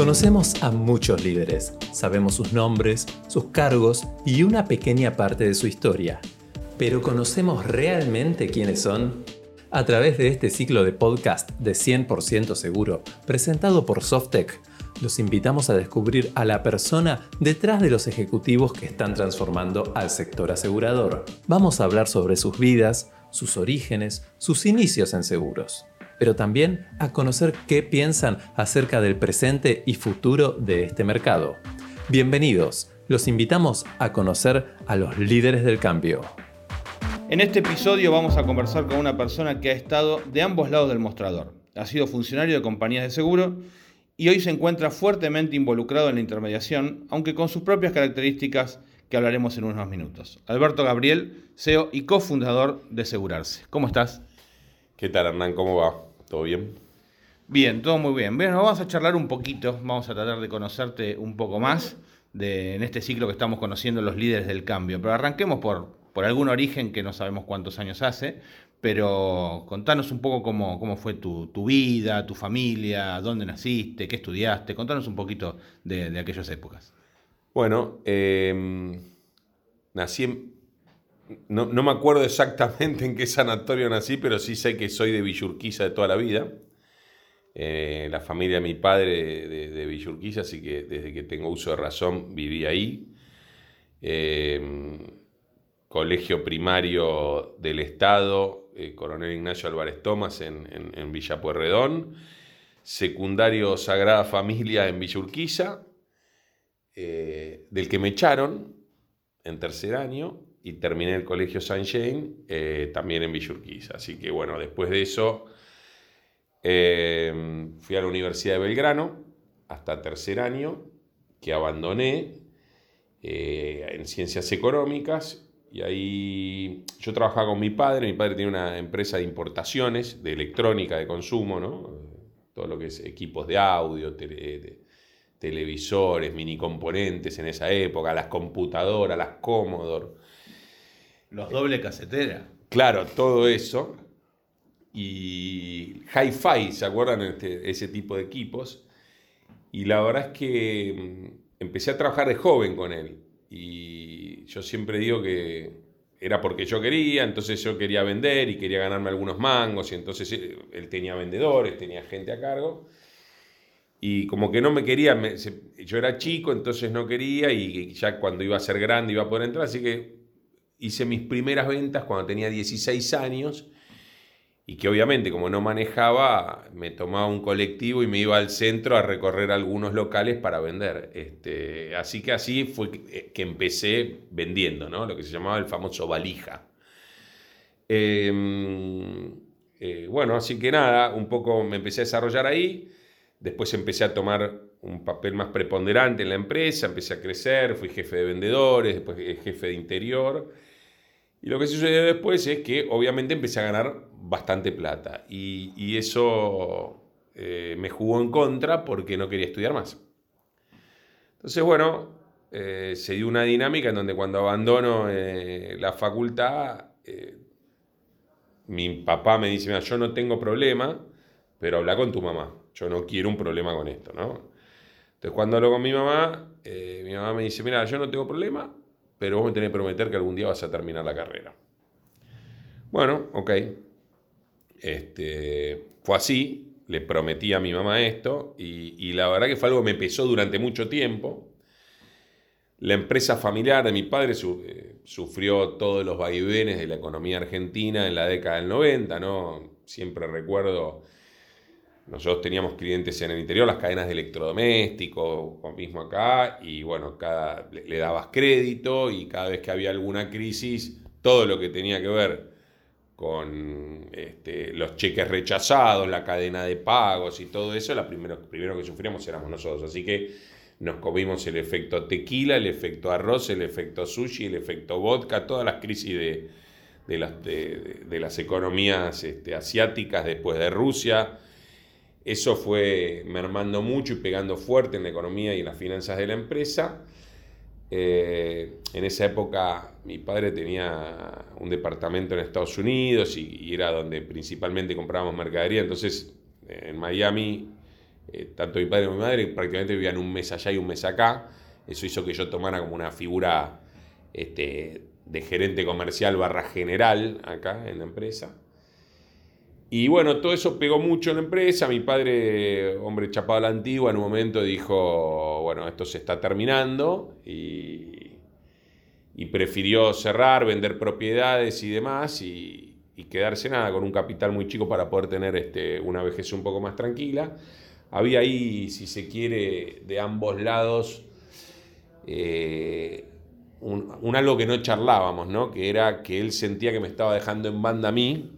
Conocemos a muchos líderes, sabemos sus nombres, sus cargos y una pequeña parte de su historia. Pero ¿conocemos realmente quiénes son? A través de este ciclo de podcast de 100% seguro, presentado por Softec, los invitamos a descubrir a la persona detrás de los ejecutivos que están transformando al sector asegurador. Vamos a hablar sobre sus vidas, sus orígenes, sus inicios en seguros, pero también a conocer qué piensan acerca del presente y futuro de este mercado. Bienvenidos, los invitamos a conocer a los líderes del cambio. En este episodio vamos a conversar con una persona que ha estado de ambos lados del mostrador. Ha sido funcionario de compañías de seguro y hoy se encuentra fuertemente involucrado en la intermediación, aunque con sus propias características que hablaremos en unos minutos. Alberto Gabriel, CEO y cofundador de Segurarse. ¿Cómo estás? ¿Qué tal, Hernán? ¿Cómo va? ¿Todo bien? Bien, todo muy bien. Bueno, vamos a charlar un poquito, vamos a tratar de conocerte un poco más de, en este ciclo que estamos conociendo los líderes del cambio. Pero arranquemos por, por algún origen que no sabemos cuántos años hace, pero contanos un poco cómo, fue tu, vida, tu familia, dónde naciste, qué estudiaste, contanos un poquito de, aquellas épocas. Bueno, em, nací en, no, me acuerdo exactamente en qué sanatorio nací, pero sí sé que soy de Villurquiza de toda la vida. Eh, la familia de mi padre de, de, Villurquiza, así que desde que tengo uso de razón viví ahí. Em, colegio primario del Estado, eh, Coronel Ignacio Álvarez Tomás en, en, Villa Pueyrredón, secundario Sagrada Familia en Villa Urquiza, eh, del que me echaron en tercer año y terminé el colegio Saint Jane eh, también en Villa Urquiza. Así que bueno, después de eso fui a la Universidad de Belgrano hasta tercer año, que abandoné en ciencias económicas y ahí yo trabajaba con mi padre, mi padre tiene una empresa de importaciones, de electrónica, de consumo, ¿no? Todo lo que es equipos de audio, televisores, mini componentes en esa época, las computadoras, las Commodore. Los doble casetera. Claro, todo eso. Y hi-fi, ¿se acuerdan? Este, ese tipo de equipos. Y la verdad es que mm, empecé a trabajar de joven con él. Y yo siempre digo que era porque yo quería, entonces yo quería vender y quería ganarme algunos mangos, y entonces eh, él tenía vendedores, tenía gente a cargo. Y como que no me quería, yo era chico, entonces no quería, y ya cuando iba a ser grande iba a poder entrar, así que hice mis primeras ventas cuando tenía 16 años y que obviamente como no manejaba, me tomaba un colectivo y me iba al centro a recorrer algunos locales para vender. Este, así que así fue que, empecé vendiendo, ¿no? lo que se llamaba el famoso valija. Em, eh, bueno, así que nada, un poco me empecé a desarrollar ahí, después empecé a tomar un papel más preponderante en la empresa, empecé a crecer, fui jefe de vendedores, después jefe de interior. Y lo que sucedió después es que obviamente empecé a ganar bastante plata y, eso eh, me jugó en contra porque no quería estudiar más. Entonces, bueno, eh, se dio una dinámica en donde cuando abandono eh, la facultad, mi papá me dice, mira, yo no tengo problema, pero habla con tu mamá, yo no quiero un problema con esto, ¿no? Entonces cuando hablo con mi mamá, mi mamá me dice, mira, yo no tengo problema, pero vos me tenés que prometer que algún día vas a terminar la carrera. Bueno, ok. Este, fue así, le prometí a mi mamá esto y, la verdad que fue algo que me pesó durante mucho tiempo. La empresa familiar de mi padre eh, sufrió todos los vaivenes de la economía argentina en la década del 90, ¿no? Siempre recuerdo nosotros teníamos clientes en el interior, las cadenas de electrodomésticos, mismo acá, y bueno, cada, le, dabas crédito y cada vez que había alguna crisis, todo lo que tenía que ver con este, los cheques rechazados, la cadena de pagos y todo eso, la primero, primero que sufríamos éramos nosotros. Así que nos comimos el efecto tequila, el efecto arroz, el efecto sushi, el efecto vodka, todas las crisis de, de las, de, las, economías este, asiáticas después de Rusia eso fue mermando mucho y pegando fuerte en la economía y en las finanzas de la empresa. Eh, en esa época mi padre tenía un departamento en Estados Unidos y, era donde principalmente comprábamos mercadería. Entonces en Miami eh, tanto mi padre como mi madre prácticamente vivían un mes allá y un mes acá. Eso hizo que yo tomara como una figura este, de gerente comercial barra general acá en la empresa. Y bueno, todo eso pegó mucho en la empresa. Mi padre, hombre chapado a la antigua, en un momento dijo, bueno, esto se está terminando y, prefirió cerrar, vender propiedades y demás y, quedarse nada con un capital muy chico para poder tener este, una vejez un poco más tranquila. Había ahí, si se quiere, de ambos lados eh, un, algo que no charlábamos, ¿no? que era que él sentía que me estaba dejando en banda a mí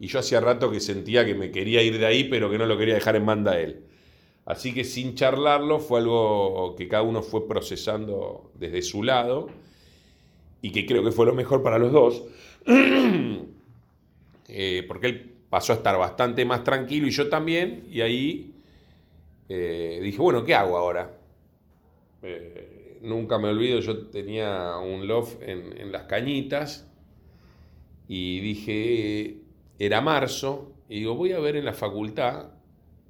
y yo hacía rato que sentía que me quería ir de ahí, pero que no lo quería dejar en banda a él. Así que sin charlarlo fue algo que cada uno fue procesando desde su lado y que creo que fue lo mejor para los dos, eh, porque él pasó a estar bastante más tranquilo y yo también, y ahí eh, dije, bueno, ¿qué hago ahora? Eh, nunca me olvido, yo tenía un loft en las cañitas y dije, era marzo, y digo, voy a ver en la facultad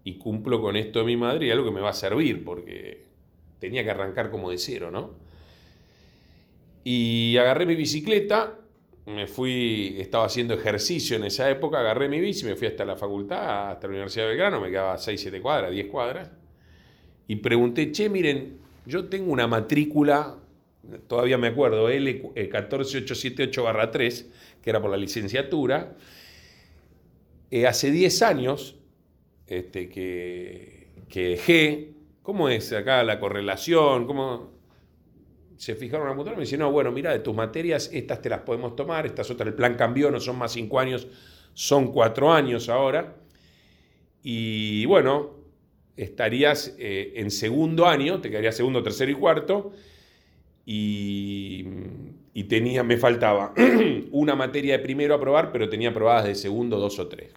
y cumplo con esto de mi madre y algo que me va a servir, porque tenía que arrancar como de cero, ¿no? Y agarré mi bicicleta, me fui, estaba haciendo ejercicio en esa época, agarré mi bici, me fui hasta la facultad, hasta la Universidad de Belgrano, me quedaba 6, 7 cuadras, 10 cuadras, y pregunté, che, miren, yo tengo una matrícula, todavía me acuerdo, L14878-3, que era por la licenciatura, eh, hace 10 años este, que, que dejé, ¿cómo es acá la correlación? ¿Cómo, se fijaron en la me dice, no, bueno, mira, de tus materias, estas te las podemos tomar, estas otras, el plan cambió, no son más cinco años, son cuatro años ahora. Y bueno, estarías eh, en segundo año, te quedaría segundo, tercero y cuarto, y, tenía, me faltaba una materia de primero a probar, pero tenía aprobadas de segundo dos o tres.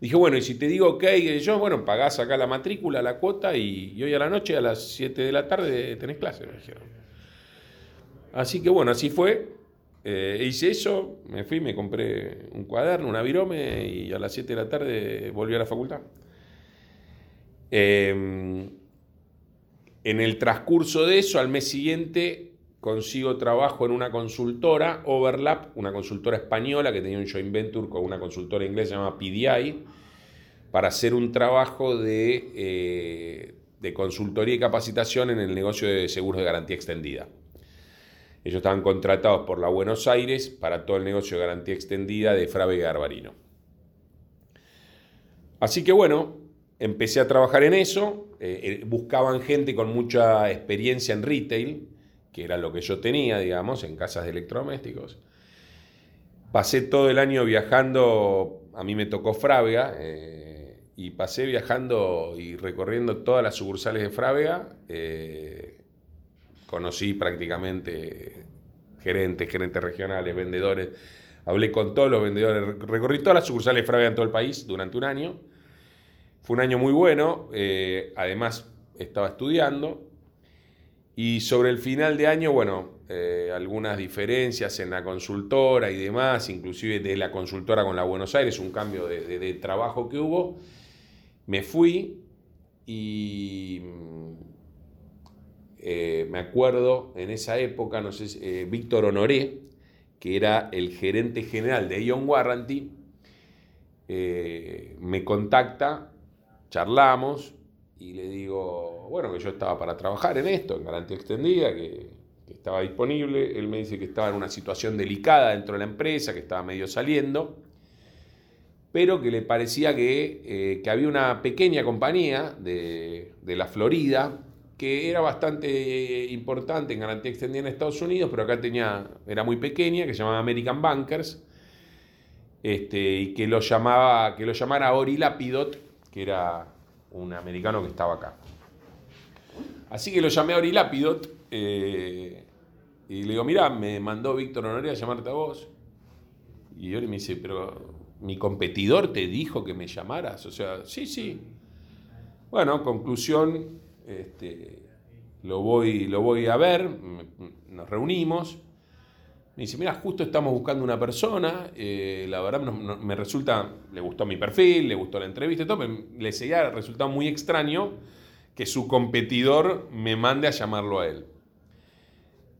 Dije, bueno, y si te digo ok, yo, bueno, pagás acá la matrícula, la cuota, y, hoy a la noche, a las 7 de la tarde, tenés clase, me dijeron. Así que bueno, así fue. Eh, hice eso, me fui, me compré un cuaderno, una virome, y a las 7 de la tarde volví a la facultad. Em, en el transcurso de eso, al mes siguiente, consigo trabajo en una consultora, Overlap, una consultora española que tenía un joint venture con una consultora inglesa llamada PDI, para hacer un trabajo de, eh, de consultoría y capacitación en el negocio de seguros de garantía extendida. Ellos estaban contratados por la Buenos Aires para todo el negocio de garantía extendida de Frave Garbarino. Así que bueno, empecé a trabajar en eso, eh, eh, buscaban gente con mucha experiencia en retail, que era lo que yo tenía, digamos, en casas de electrodomésticos. Pasé todo el año viajando, a mí me tocó Frávega, eh, y pasé viajando y recorriendo todas las sucursales de Frávega. Eh, conocí prácticamente gerentes, gerentes regionales, vendedores. Hablé con todos los vendedores, recorrí todas las sucursales de Frávega en todo el país durante un año. Fue un año muy bueno, eh, además estaba estudiando y sobre el final de año, bueno, eh, algunas diferencias en la consultora y demás, inclusive de la consultora con la Buenos Aires, un cambio de, trabajo que hubo. Me fui y eh, me acuerdo en esa época, no sé, eh, Víctor Honoré, que era el gerente general de Ion Warranty, me contacta, charlamos, y le digo, bueno, que yo estaba para trabajar en esto, en garantía extendida, que, estaba disponible. Él me dice que estaba en una situación delicada dentro de la empresa, que estaba medio saliendo, pero que le parecía que, eh, que había una pequeña compañía de, de, la Florida que era bastante importante en garantía extendida en Estados Unidos, pero acá tenía, era muy pequeña, que se llamaba American Bankers, este, y que lo, llamaba, que lo llamara Ori Lapidot, que era un americano que estaba acá. Así que lo llamé a Ori Lapidot eh, y le digo, mira, me mandó Víctor Honoré a llamarte a vos. Y Ori me dice, pero mi competidor te dijo que me llamaras. O sea, sí, sí. Bueno, conclusión, este, lo, voy, lo voy a ver, nos reunimos. Me dice, mira, justo estamos buscando una persona, eh, la verdad me resulta, le gustó mi perfil, le gustó la entrevista y todo, pero le seguía resultado muy extraño que su competidor me mande a llamarlo a él.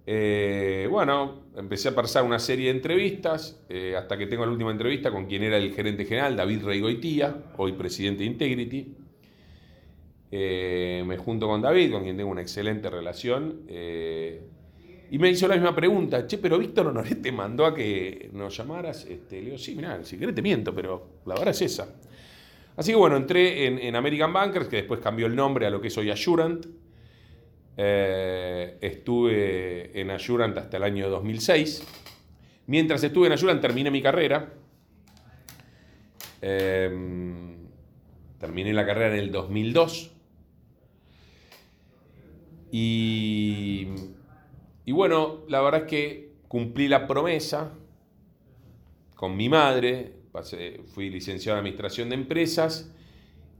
Eh, bueno, empecé a pasar una serie de entrevistas, eh, hasta que tengo la última entrevista con quien era el gerente general, David Reigoitía, hoy presidente de Integrity. me junto con David, con quien tengo una excelente relación. Y me hizo la misma pregunta, che, pero Víctor Honoré te mandó a que nos llamaras. Este, le digo, sí, mira, si te miento, pero la verdad es esa. Así que bueno, entré en, American Bankers, que después cambió el nombre a lo que es hoy Assurant. Eh, estuve en Assurant hasta el año 2006. Mientras estuve en Assurant terminé mi carrera. Em, terminé la carrera en el 2002. Y y bueno, la verdad es que cumplí la promesa con mi madre, fui licenciado en Administración de Empresas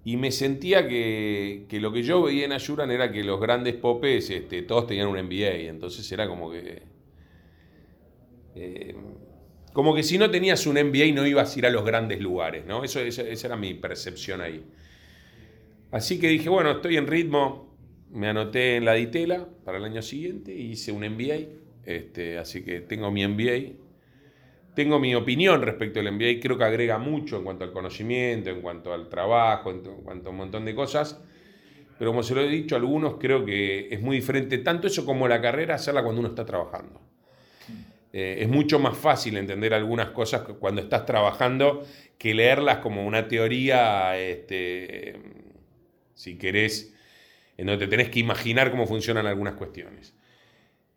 y me sentía que, lo que yo veía en Ayuran era que los grandes popes, este, todos tenían un MBA, entonces era como que... Eh, como que si no tenías un MBA no ibas a ir a los grandes lugares, ¿no? Eso, esa era mi percepción ahí. Así que dije, bueno, estoy en ritmo, me anoté en la Ditela para el año siguiente y hice un MBA. Este, así que tengo mi MBA. Tengo mi opinión respecto al MBA. Creo que agrega mucho en cuanto al conocimiento, en cuanto al trabajo, en, cuanto a un montón de cosas. Pero como se lo he dicho a algunos, creo que es muy diferente tanto eso como la carrera, hacerla cuando uno está trabajando. Eh, es mucho más fácil entender algunas cosas cuando estás trabajando que leerlas como una teoría, este, si querés, en donde te tenés que imaginar cómo funcionan algunas cuestiones.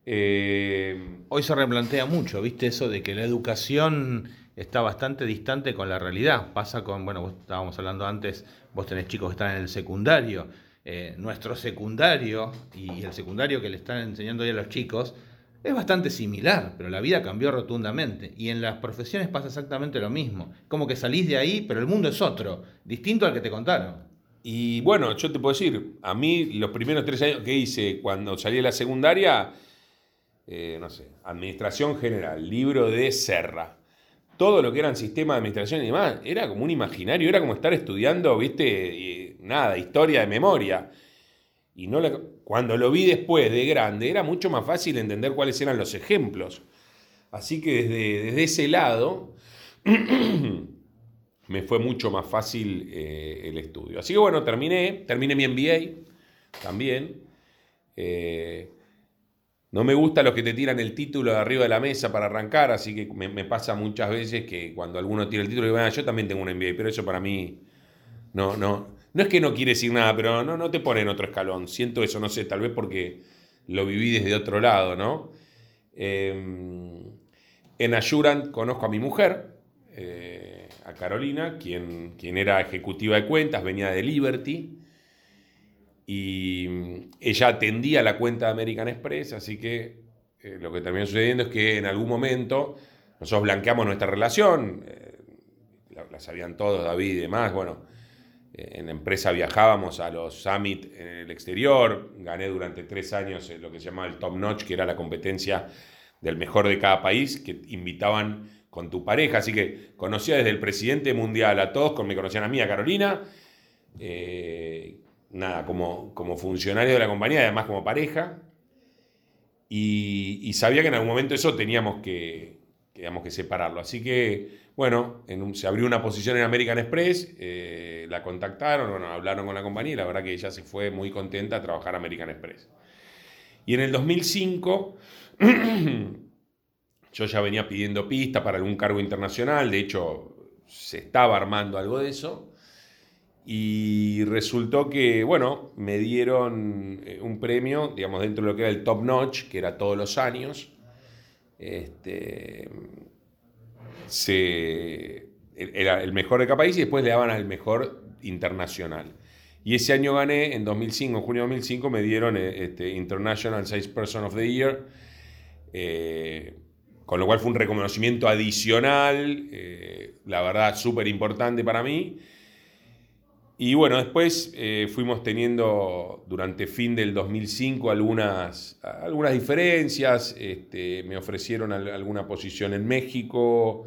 Eh, Hoy se replantea mucho, ¿viste? Eso de que la educación está bastante distante con la realidad. Pasa con, bueno, vos estábamos hablando antes, vos tenés chicos que están en el secundario. Eh, nuestro secundario y el secundario que le están enseñando hoy a los chicos es bastante similar, pero la vida cambió rotundamente. Y en las profesiones pasa exactamente lo mismo. Como que salís de ahí, pero el mundo es otro, distinto al que te contaron. Y bueno, yo te puedo decir, a mí los primeros tres años que hice cuando salí de la secundaria, eh, no sé, Administración General, libro de Serra, todo lo que eran sistemas de administración y demás, era como un imaginario, era como estar estudiando, viste, nada, historia de memoria. Y no cuando lo vi después de grande, era mucho más fácil entender cuáles eran los ejemplos. Así que desde, desde ese lado... me fue mucho más fácil eh, el estudio. Así que bueno, terminé, terminé mi MBA también. Eh, no me gusta los que te tiran el título de arriba de la mesa para arrancar, así que me, pasa muchas veces que cuando alguno tira el título, digo, ah, yo también tengo un MBA, pero eso para mí no, no, no es que no quiere decir nada, pero no, no te pone en otro escalón. Siento eso, no sé, tal vez porque lo viví desde otro lado, ¿no? Em, en Assurant conozco a mi mujer. Eh, a Carolina, quien, quien era ejecutiva de cuentas, venía de Liberty, y ella atendía la cuenta de American Express, así que eh, lo que terminó sucediendo es que en algún momento nosotros blanqueamos nuestra relación, eh, la, sabían todos, David y demás, bueno, eh, en la empresa viajábamos a los summit en el exterior, gané durante tres años lo que se llamaba el Top Notch, que era la competencia del mejor de cada país, que invitaban con tu pareja. Así que conocía desde el presidente mundial a todos, me conocían a mí, a Carolina. Nada, como, como funcionario de la compañía, además como pareja. Y, sabía que en algún momento eso teníamos que, que separarlo. Así que, bueno, se abrió una posición en American Express, eh, la contactaron, hablaron con la compañía y la verdad que ella se fue muy contenta a trabajar American Express. Y en el 2005 Yo ya venía pidiendo pista para algún cargo internacional, de hecho se estaba armando algo de eso. Y resultó que, bueno, me dieron eh, un premio, digamos, dentro de lo que era el top notch, que era todos los años. Este, era el mejor de cada país y después le daban al mejor internacional. Y ese año gané, en 2005, en junio de 2005, me dieron eh, este, International Sales Person of the Year. Eh, con lo cual fue un reconocimiento adicional, la verdad, súper importante para mí. Y bueno, después eh, fuimos teniendo durante fin del 2005 algunas, algunas diferencias. Este, me ofrecieron alguna posición en México,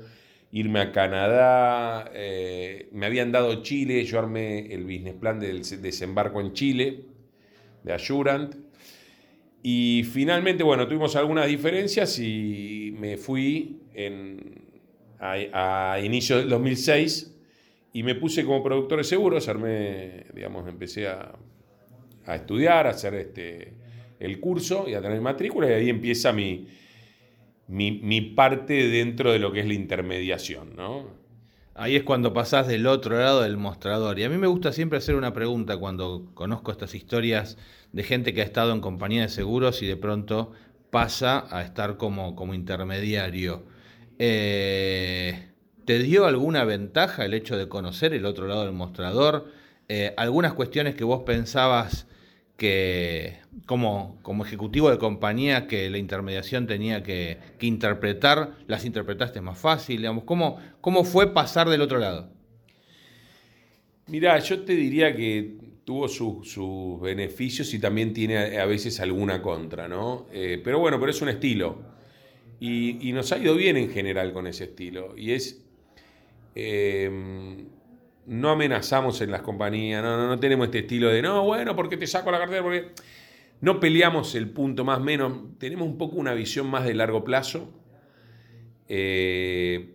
irme a Canadá. Eh, me habían dado Chile, yo armé el business plan del desembarco en Chile, de Assurant. Y finalmente, bueno, tuvimos algunas diferencias y me fui en, a, a inicio del 2006 y me puse como productor de seguros, armé, digamos, empecé a, estudiar, a hacer este, el curso y a tener matrícula, y ahí empieza mi, mi, parte dentro de lo que es la intermediación, ¿no? Ahí es cuando pasás del otro lado del mostrador. Y a mí me gusta siempre hacer una pregunta cuando conozco estas historias de gente que ha estado en compañía de seguros y de pronto pasa a estar como, como intermediario. Eh, ¿Te dio alguna ventaja el hecho de conocer el otro lado del mostrador? Eh, ¿Algunas cuestiones que vos pensabas que como, como ejecutivo de compañía que la intermediación tenía que, interpretar, las interpretaste más fácil? Digamos, ¿cómo, ¿Cómo fue pasar del otro lado? Mirá, yo te diría que tuvo sus beneficios y también tiene a, veces alguna contra, ¿no? Eh, pero bueno, pero es un estilo. Y, y, nos ha ido bien en general con ese estilo. Y es Em, no amenazamos en las compañías, no, no, tenemos este estilo de, no, bueno, porque te saco la cartera, porque no peleamos el punto más menos, tenemos un poco una visión más de largo plazo, eh,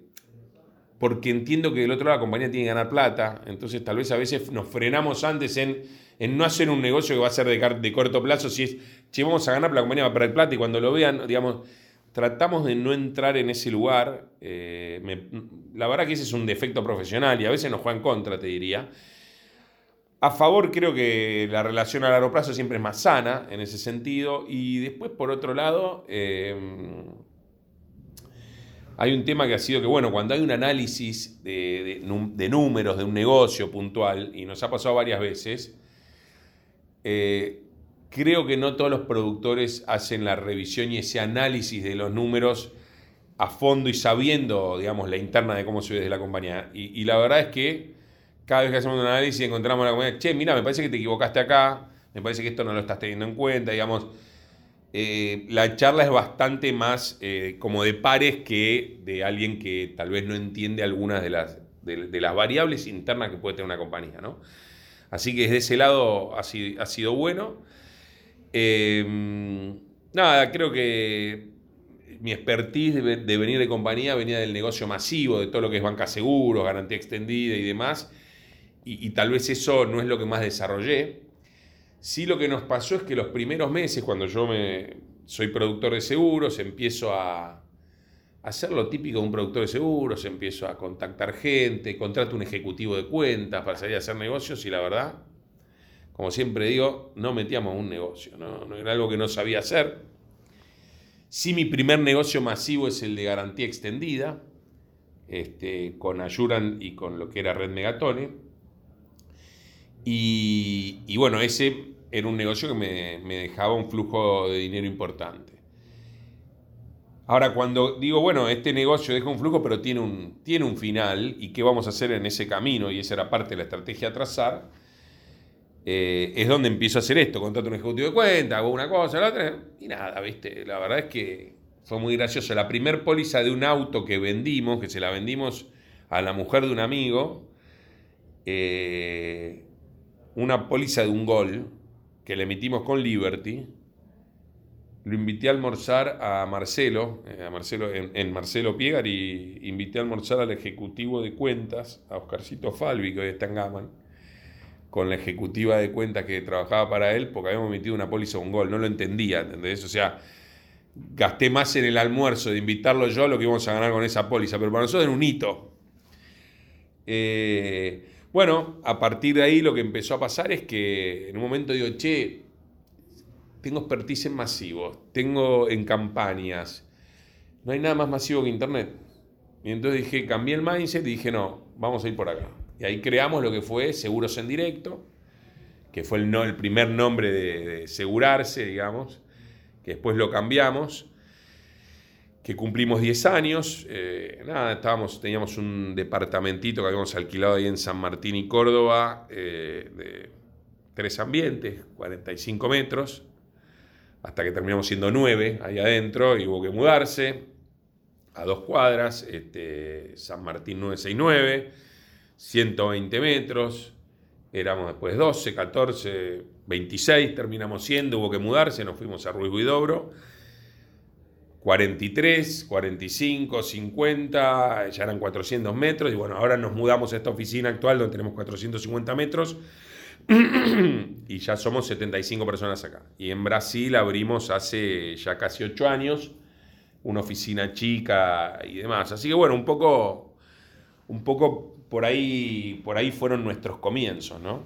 porque entiendo que del otro lado la compañía tiene que ganar plata, entonces tal vez a veces nos frenamos antes en, en no hacer un negocio que va a ser de, de corto plazo, si es, si vamos a ganar, la compañía va a perder plata y cuando lo vean, digamos, tratamos de no entrar en ese lugar. Eh, la verdad que ese es un defecto profesional y a veces nos juega en contra, te diría. A favor creo que la relación a largo plazo siempre es más sana en ese sentido. Y después, por otro lado, eh, hay un tema que ha sido que, bueno, cuando hay un análisis de, números de un negocio puntual, y nos ha pasado varias veces, eh, creo que no todos los productores hacen la revisión y ese análisis de los números a fondo y sabiendo, digamos, la interna de cómo se ve desde la compañía. Y, la verdad es que cada vez que hacemos un análisis encontramos la compañía, che, mira, me parece que te equivocaste acá, me parece que esto no lo estás teniendo en cuenta, digamos. Eh, la charla es bastante más eh, como de pares que de alguien que tal vez no entiende algunas de las, de, las variables internas que puede tener una compañía, ¿no? Así que desde ese lado ha sido, ha sido bueno. Em, nada, creo que mi expertise de, venir de compañía venía del negocio masivo, de todo lo que es banca seguros, garantía extendida y demás, y, tal vez eso no es lo que más desarrollé. Sí lo que nos pasó es que los primeros meses, cuando yo me, soy productor de seguros, empiezo a, hacer lo típico de un productor de seguros, empiezo a contactar gente, contrato un ejecutivo de cuentas para salir a hacer negocios y la verdad como siempre digo, no metíamos un negocio, ¿no? era algo que no sabía hacer. Sí, mi primer negocio masivo es el de garantía extendida, este, con Ayuran y con lo que era Red Megatone. Y, bueno, ese era un negocio que me, me, dejaba un flujo de dinero importante. Ahora, cuando digo, bueno, este negocio deja un flujo, pero tiene un, tiene un final, ¿y qué vamos a hacer en ese camino? Y esa era parte de la estrategia a trazar eh, es donde empiezo a hacer esto, contrato un ejecutivo de cuenta, hago una cosa, la otra, y nada, ¿viste? La verdad es que fue muy gracioso. La primer póliza de un auto que vendimos, que se la vendimos a la mujer de un amigo, eh, una póliza de un gol que le emitimos con Liberty, lo invité a almorzar a Marcelo, eh, a Marcelo en, Marcelo Piegar, y invité a almorzar al ejecutivo de cuentas, a Oscarcito Falvi, que hoy está en Gaman con la ejecutiva de cuentas que trabajaba para él porque habíamos metido una póliza un gol. No lo entendía, ¿entendés? O sea, gasté más en el almuerzo de invitarlo yo a lo que íbamos a ganar con esa póliza, pero para nosotros era un hito. Eh, bueno, a partir de ahí lo que empezó a pasar es que en un momento digo, che, tengo expertise en masivos, tengo en campañas, no hay nada más masivo que Internet. Y entonces dije, cambié el mindset y dije, no, vamos a ir por acá. Y ahí creamos lo que fue Seguros en Directo, que fue el, no, el primer nombre de, Segurarse, digamos, que después lo cambiamos. que cumplimos 10 años. Eh, nada, estábamos, teníamos un departamentito que habíamos alquilado ahí en San Martín y Córdoba, eh, de tres ambientes, 45 metros, hasta que terminamos siendo nueve ahí adentro y hubo que mudarse a dos cuadras, este, San Martín 969, 120 metros, éramos después 12, 14, 26, terminamos siendo, hubo que mudarse, nos fuimos a Ruiz Huidobro 43, 45, 50, ya eran 400 metros y bueno, ahora nos mudamos a esta oficina actual donde tenemos 450 metros y ya somos 75 personas acá. Y en Brasil abrimos hace ya casi 8 años una oficina chica y demás. Así que bueno, un poco, un poco por ahí, por ahí fueron nuestros comienzos, ¿no?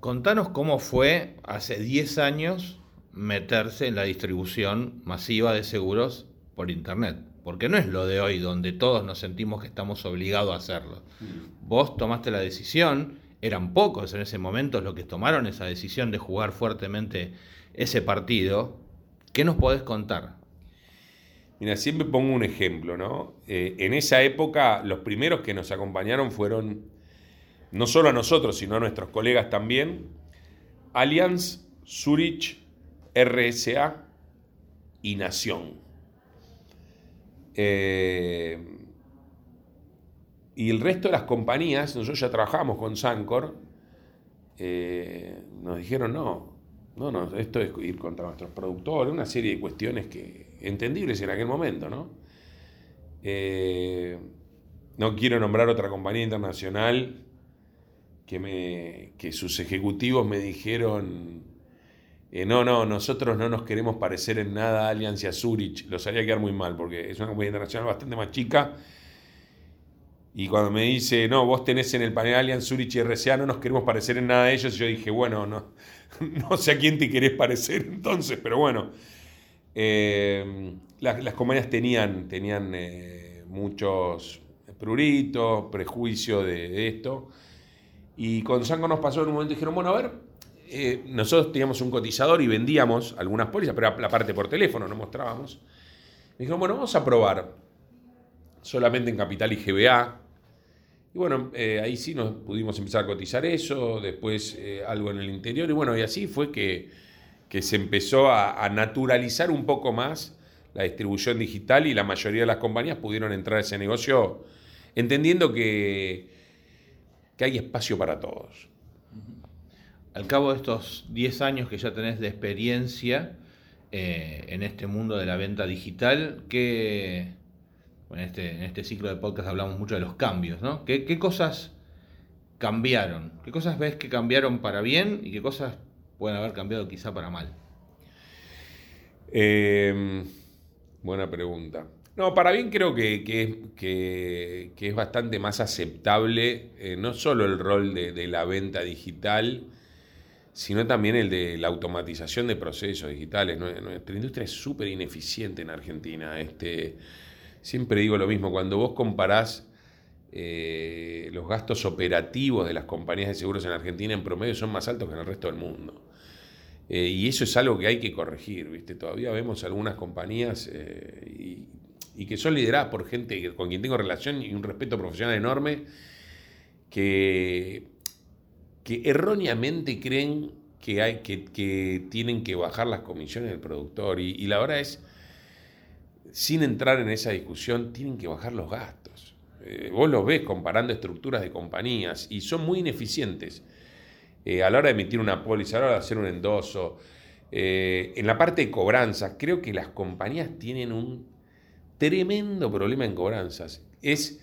Contanos cómo fue hace 10 años meterse en la distribución masiva de seguros por Internet. Porque no es lo de hoy donde todos nos sentimos que estamos obligados a hacerlo. Mm. Vos tomaste la decisión, eran pocos en ese momento los que tomaron esa decisión de jugar fuertemente ese partido. ¿Qué nos podés contar? Mira, siempre pongo un ejemplo, ¿no? Eh, en esa época los primeros que nos acompañaron fueron, no solo a nosotros, sino a nuestros colegas también, Allianz, Zurich, RSA y Nación. Eh, y el resto de las compañías, nosotros ya trabajamos con Sancor, eh, nos dijeron no, no, no, esto es ir contra nuestros productores, una serie de cuestiones que entendibles en aquel momento, ¿no? Eh, no quiero nombrar otra compañía internacional que, me, que sus ejecutivos me dijeron eh, no, no, nosotros no nos queremos parecer en nada a Allianz y a Zurich. Los haría quedar muy mal porque es una compañía internacional bastante más chica. Y cuando me dice, no, vos tenés en el panel Allianz, Zurich y RCA, no nos queremos parecer en nada de ellos, yo dije, bueno, no, no sé a quién te querés parecer entonces, pero bueno. Eh, las, compañías tenían, tenían eh, muchos pruritos, prejuicios de, esto. Y con Sango nos pasó en un momento dijeron, bueno, a ver, eh, nosotros teníamos un cotizador y vendíamos algunas pólizas, pero la parte por teléfono no mostrábamos. Me dijeron, bueno, vamos a probar solamente en Capital y GBA. Y bueno, ahí sí nos pudimos empezar a cotizar eso, después algo en el interior, y bueno, y así fue que, se empezó a, naturalizar un poco más la distribución digital y la mayoría de las compañías pudieron entrar a ese negocio entendiendo que, que hay espacio para todos al cabo de estos 10 años que ya tenés de experiencia eh, en este mundo de la venta digital, ¿qué, en, este, en este ciclo de podcast hablamos mucho de los cambios, ¿no? ¿Qué, cosas cambiaron? ¿Qué cosas ves que cambiaron para bien y qué cosas pueden haber cambiado quizá para mal? Em, buena pregunta. No, para bien creo que, que, es bastante más aceptable eh, no solo el rol de, de la venta digital, sino también el de la automatización de procesos digitales. Nuestra industria es súper ineficiente en Argentina. Este, siempre digo lo mismo, cuando vos comparás eh, los gastos operativos de las compañías de seguros en Argentina en promedio son más altos que en el resto del mundo. Eh, y eso es algo que hay que corregir, ¿viste? Todavía vemos algunas compañías eh, y, y, que son lideradas por gente con quien tengo relación y un respeto profesional enorme, que erróneamente creen que, tienen que bajar las comisiones del productor. Y, la verdad es, sin entrar en esa discusión, tienen que bajar los gastos. Eh, vos los ves comparando estructuras de compañías y son muy ineficientes. Eh, a la hora de emitir una póliza, a la hora de hacer un endoso. Eh, en la parte de cobranzas, creo que las compañías tienen un tremendo problema en cobranzas. Es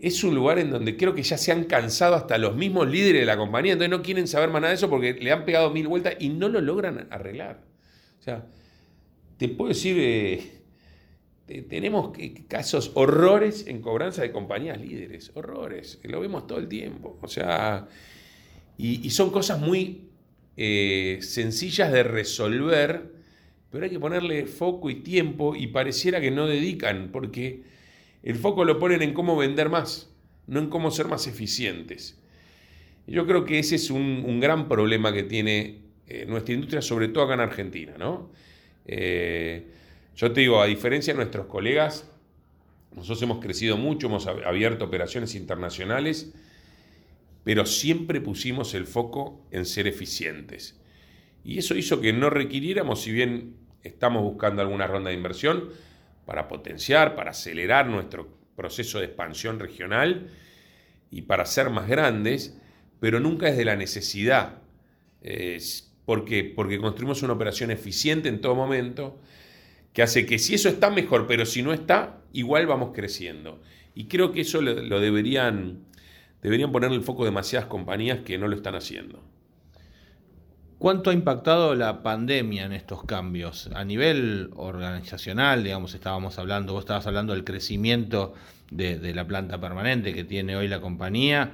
es un lugar en donde creo que ya se han cansado hasta los mismos líderes de la compañía, entonces no quieren saber más nada de eso porque le han pegado mil vueltas y no lo logran arreglar. O sea, te puedo decir, tenemos casos, horrores en cobranza de compañías líderes, horrores, lo vemos todo el tiempo. O sea, y, son cosas muy eh, sencillas de resolver, pero hay que ponerle foco y tiempo y pareciera que no dedican, porque el foco lo ponen en cómo vender más, no en cómo ser más eficientes. Yo creo que ese es un, gran problema que tiene eh, nuestra industria, sobre todo acá en Argentina. ¿no? Eh, Yo te digo, a diferencia de nuestros colegas, nosotros hemos crecido mucho, hemos abierto operaciones internacionales, pero siempre pusimos el foco en ser eficientes. Y eso hizo que no requiriéramos, si bien estamos buscando alguna ronda de inversión, para potenciar, para acelerar nuestro proceso de expansión regional y para ser más grandes, pero nunca es de la necesidad. ¿Por? Porque construimos una operación eficiente en todo momento, que hace que si eso está mejor, pero si no está, igual vamos creciendo. Y creo que eso lo, deberían, deberían poner el foco demasiadas compañías que no lo están haciendo. ¿Cuánto ha impactado la pandemia en estos cambios? A nivel organizacional, digamos, estábamos hablando, vos estabas hablando del crecimiento de, la planta permanente que tiene hoy la compañía,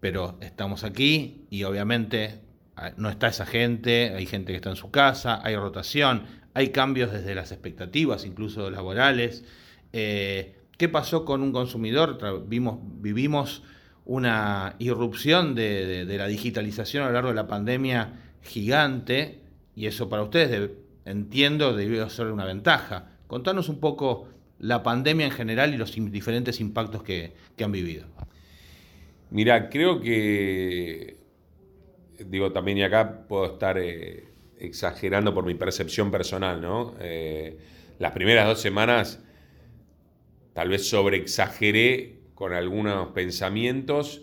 pero estamos aquí y obviamente ah, no está esa gente, hay gente que está en su casa, hay rotación, hay cambios desde las expectativas, incluso laborales. Eh, ¿Qué pasó con un consumidor? Vimos, vivimos una irrupción de la digitalización a lo largo de la pandemia gigante y eso para ustedes, entiendo, debió ser una ventaja. Contanos un poco la pandemia en general y los diferentes impactos que, han vivido. Mira, creo que, digo también, y acá puedo estar eh, exagerando por mi percepción personal, ¿no? Eh, las primeras dos semanas tal vez sobreexageré con algunos pensamientos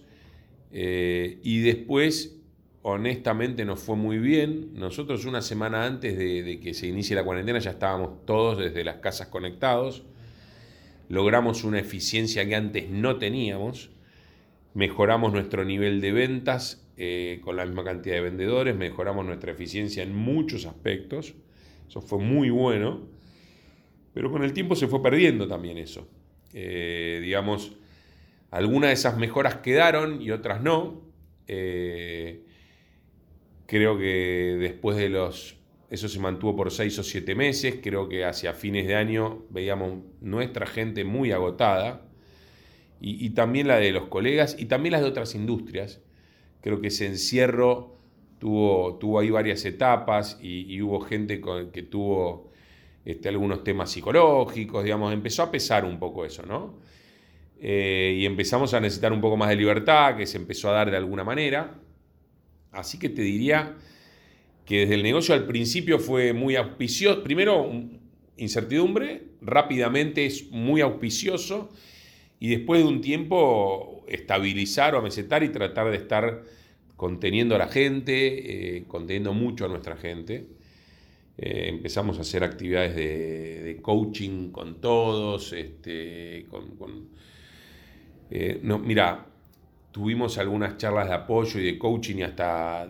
eh, y después honestamente nos fue muy bien. Nosotros una semana antes de, que se inicie la cuarentena ya estábamos todos desde las casas conectados. Logramos una eficiencia que antes no teníamos. Mejoramos nuestro nivel de ventas eh, con la misma cantidad de vendedores. Mejoramos nuestra eficiencia en muchos aspectos. Eso fue muy bueno. Pero con el tiempo se fue perdiendo también eso. Eh, digamos, algunas de esas mejoras quedaron y otras no. Eh, Creo que después de los... Eso se mantuvo por seis o siete meses. Creo que hacia fines de año veíamos nuestra gente muy agotada. Y, también la de los colegas y también las de otras industrias. Creo que ese encierro tuvo, tuvo ahí varias etapas y, hubo gente que tuvo este, algunos temas psicológicos, digamos, empezó a pesar un poco eso, ¿no? Eh, y empezamos a necesitar un poco más de libertad, que se empezó a dar de alguna manera. Así que te diría que desde el negocio al principio fue muy auspicioso. Primero, incertidumbre, rápidamente es muy auspicioso y después de un tiempo estabilizar o amesetar y tratar de estar conteniendo a la gente, eh, conteniendo mucho a nuestra gente. Eh, empezamos a hacer actividades de, coaching con todos. Este, con, eh, no, mira, tuvimos algunas charlas de apoyo y de coaching y hasta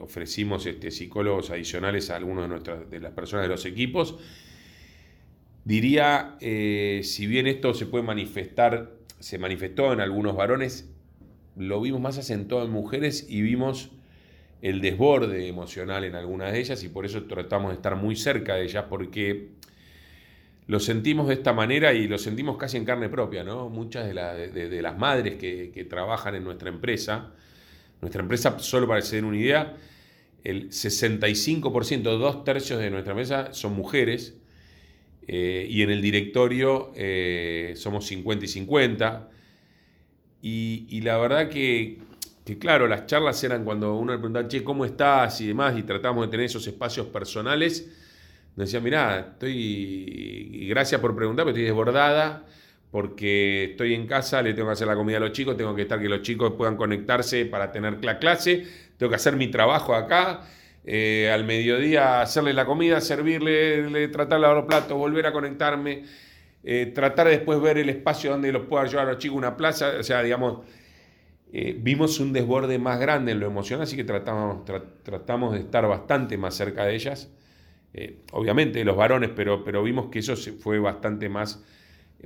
ofrecimos este, psicólogos adicionales a algunas de, de las personas de los equipos. Diría, si bien esto se puede manifestar, se manifestó en algunos varones, lo vimos más acentuado en mujeres y vimos el desborde emocional en algunas de ellas y por eso tratamos de estar muy cerca de ellas porque lo sentimos de esta manera y lo sentimos casi en carne propia, ¿no? Muchas de, las madres que, trabajan en nuestra empresa, nuestra empresa, solo para den una idea, el 65%, dos tercios de nuestra mesa son mujeres eh, y en el directorio eh, somos 50 y 50. Y, la verdad que, claro, las charlas eran cuando uno le preguntaba, che, ¿cómo estás? y demás, y tratamos de tener esos espacios personales decía, mirá, estoy, gracias por preguntar, pero estoy desbordada porque estoy en casa, le tengo que hacer la comida a los chicos, tengo que estar que los chicos puedan conectarse para tener la clase, tengo que hacer mi trabajo acá, eh, al mediodía hacerle la comida, servirle, tratar de lavar los platos, volver a conectarme, eh, tratar de después ver el espacio donde los pueda llevar a los chicos, una plaza, o sea, digamos, eh, vimos un desborde más grande en lo emocional, así que tratamos, tratamos de estar bastante más cerca de ellas. Eh, obviamente los varones, pero, pero vimos que eso fue bastante más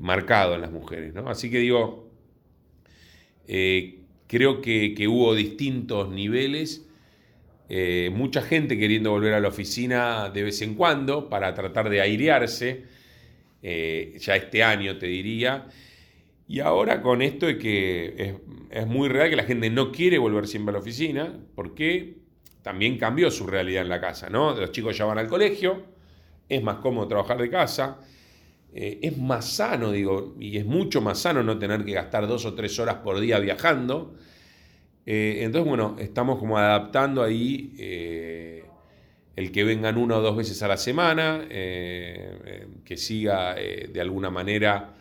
marcado en las mujeres. Así que digo, eh, creo que, hubo distintos niveles, mucha gente queriendo volver a la oficina de vez en cuando para tratar de airearse, ya este año te diría. Y ahora con esto de que es, muy real que la gente no quiere volver siempre a la oficina, ¿por qué? también cambió su realidad en la casa, ¿no? Los chicos ya van al colegio, es más cómodo trabajar de casa, eh, es más sano, digo, y es mucho más sano no tener que gastar dos o tres horas por día viajando. Eh, entonces, bueno, estamos como adaptando ahí eh, el que vengan una o dos veces a la semana, que siga de alguna manera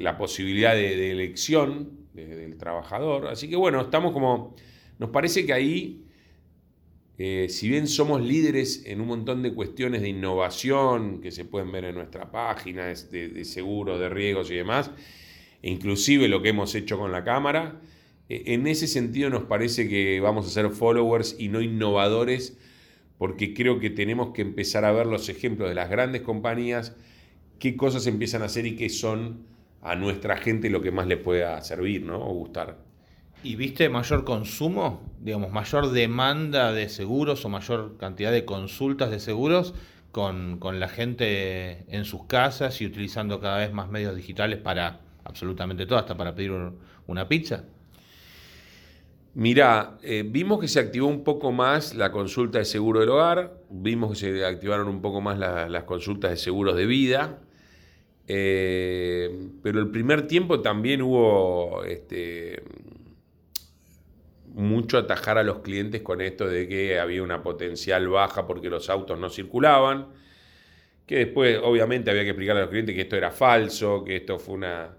la posibilidad de, elección del trabajador. Así que bueno, estamos como, nos parece que ahí eh, si bien somos líderes en un montón de cuestiones de innovación que se pueden ver en nuestra página, de, seguros, de riesgos y demás, e inclusive lo que hemos hecho con la cámara, eh, en ese sentido nos parece que vamos a ser followers y no innovadores, porque creo que tenemos que empezar a ver los ejemplos de las grandes compañías, qué cosas empiezan a hacer y qué son a nuestra gente lo que más le pueda servir ¿no? o gustar. ¿Y viste mayor consumo, digamos, mayor demanda de seguros o mayor cantidad de consultas de seguros con, la gente en sus casas y utilizando cada vez más medios digitales para absolutamente todo, hasta para pedir una pizza? Mirá, eh, vimos que se activó un poco más la consulta de seguro del hogar, vimos que se activaron un poco más las consultas de seguros de vida, eh, pero el primer tiempo también hubo este, mucho atajar a los clientes con esto de que había una potencial baja porque los autos no circulaban, que después obviamente había que explicarle a los clientes que esto era falso, que esto fue una,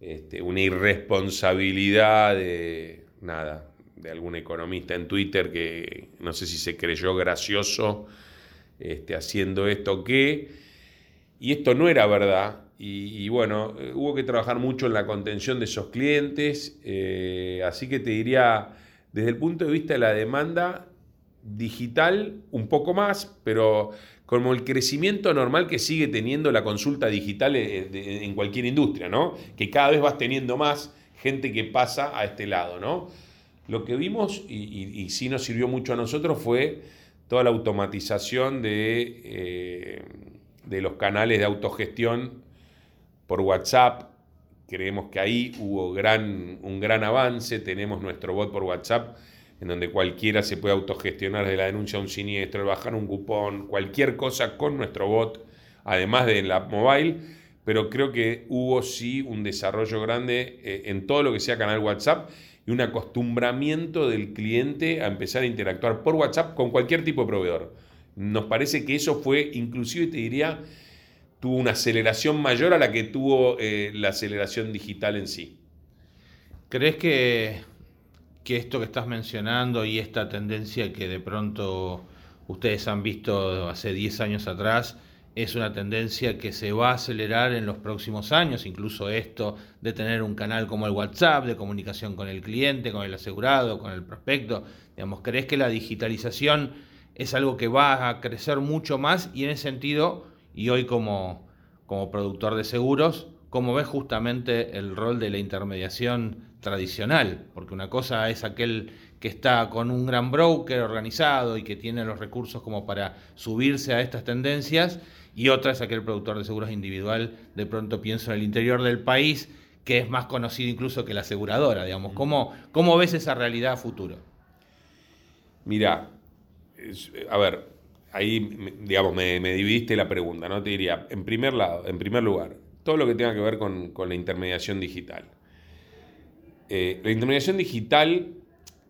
este, una irresponsabilidad de nada, de algún economista en Twitter que no sé si se creyó gracioso este, haciendo esto que, y esto no era verdad, y, bueno, hubo que trabajar mucho en la contención de esos clientes, eh, así que te diría, desde el punto de vista de la demanda digital, un poco más, pero como el crecimiento normal que sigue teniendo la consulta digital en cualquier industria, ¿no? Que cada vez vas teniendo más gente que pasa a este lado, ¿no? Lo que vimos, y, sí nos sirvió mucho a nosotros, fue toda la automatización de, de los canales de autogestión por WhatsApp. Creemos que ahí hubo un gran avance. Tenemos nuestro bot por WhatsApp, en donde cualquiera se puede autogestionar de la denuncia a un siniestro, bajar un cupón, cualquier cosa con nuestro bot, además de la app mobile. Pero creo que hubo sí un desarrollo grande eh, en todo lo que sea canal WhatsApp y un acostumbramiento del cliente a empezar a interactuar por WhatsApp con cualquier tipo de proveedor. Nos parece que eso fue, inclusive te diría, tuvo una aceleración mayor a la que tuvo eh, la aceleración digital en sí. ¿Crees que, que esto que estás mencionando y esta tendencia que de pronto ustedes han visto hace 10 años atrás es una tendencia que se va a acelerar en los próximos años, incluso esto de tener un canal como el WhatsApp de comunicación con el cliente, con el asegurado, con el prospecto. Digamos, ¿crees que la digitalización es algo que va a crecer mucho más y en ese sentido y hoy como, como productor de seguros, ¿cómo ves justamente el rol de la intermediación tradicional? Porque una cosa es aquel que está con un gran broker organizado y que tiene los recursos como para subirse a estas tendencias, y otra es aquel productor de seguros individual, de pronto pienso en el interior del país, que es más conocido incluso que la aseguradora, digamos. ¿Cómo, cómo ves esa realidad a futuro? Mira, a ver, ahí, digamos, me, dividiste la pregunta, ¿no? Te diría, en primer, lado, en primer lugar, todo lo que tenga que ver con, la intermediación digital. Eh, la intermediación digital,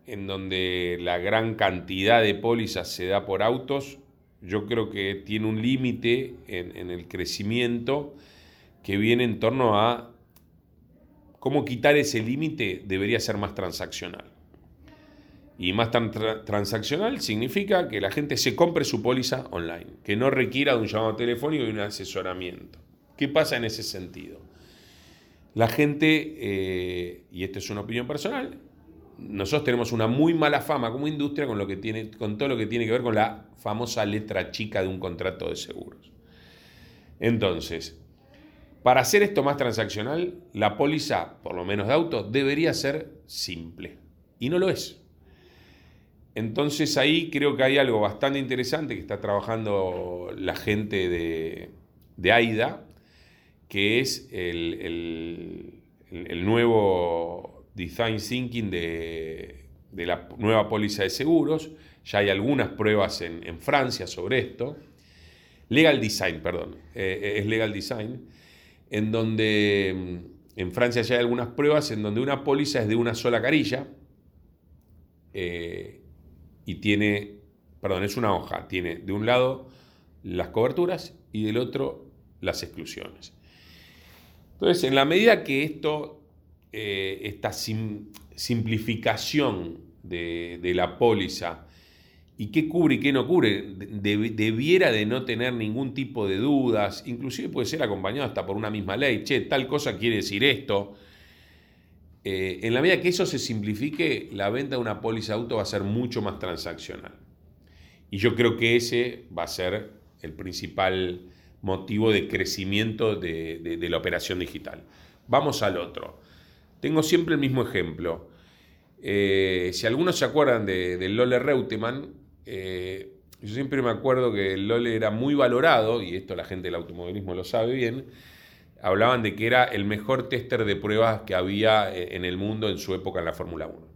en donde la gran cantidad de pólizas se da por autos, yo creo que tiene un límite en, el crecimiento que viene en torno a cómo quitar ese límite debería ser más transaccional. Y más transaccional significa que la gente se compre su póliza online, que no requiera de un llamado telefónico y un asesoramiento. ¿Qué pasa en ese sentido? La gente, eh, y esta es una opinión personal, nosotros tenemos una muy mala fama como industria con, lo que tiene, con todo lo que tiene que ver con la famosa letra chica de un contrato de seguros. Entonces, para hacer esto más transaccional, la póliza, por lo menos de auto, debería ser simple. Y no lo es. Entonces ahí creo que hay algo bastante interesante que está trabajando la gente de, AIDA, que es el, nuevo design thinking de, la nueva póliza de seguros. Ya hay algunas pruebas en, Francia sobre esto. Legal Design, perdón. Eh, es Legal Design, en donde mm, en Francia ya hay algunas pruebas en donde una póliza es de una sola carilla eh, y tiene, perdón, es una hoja, tiene de un lado las coberturas y del otro las exclusiones. Entonces, en la medida que esto, eh, esta simplificación de, la póliza y qué cubre y qué no cubre, debiera de no tener ningún tipo de dudas, inclusive puede ser acompañado hasta por una misma ley, che, tal cosa quiere decir esto. Eh, en la medida que eso se simplifique, la venta de una póliza auto va a ser mucho más transaccional. Y yo creo que ese va a ser el principal motivo de crecimiento de, la operación digital. Vamos al otro. Tengo siempre el mismo ejemplo. Eh, si algunos se acuerdan del Lole Reutemann, eh, yo siempre me acuerdo que el Lole era muy valorado, y esto la gente del automovilismo lo sabe bien, hablaban de que era el mejor tester de pruebas que había eh, en el mundo en su época en la Fórmula 1.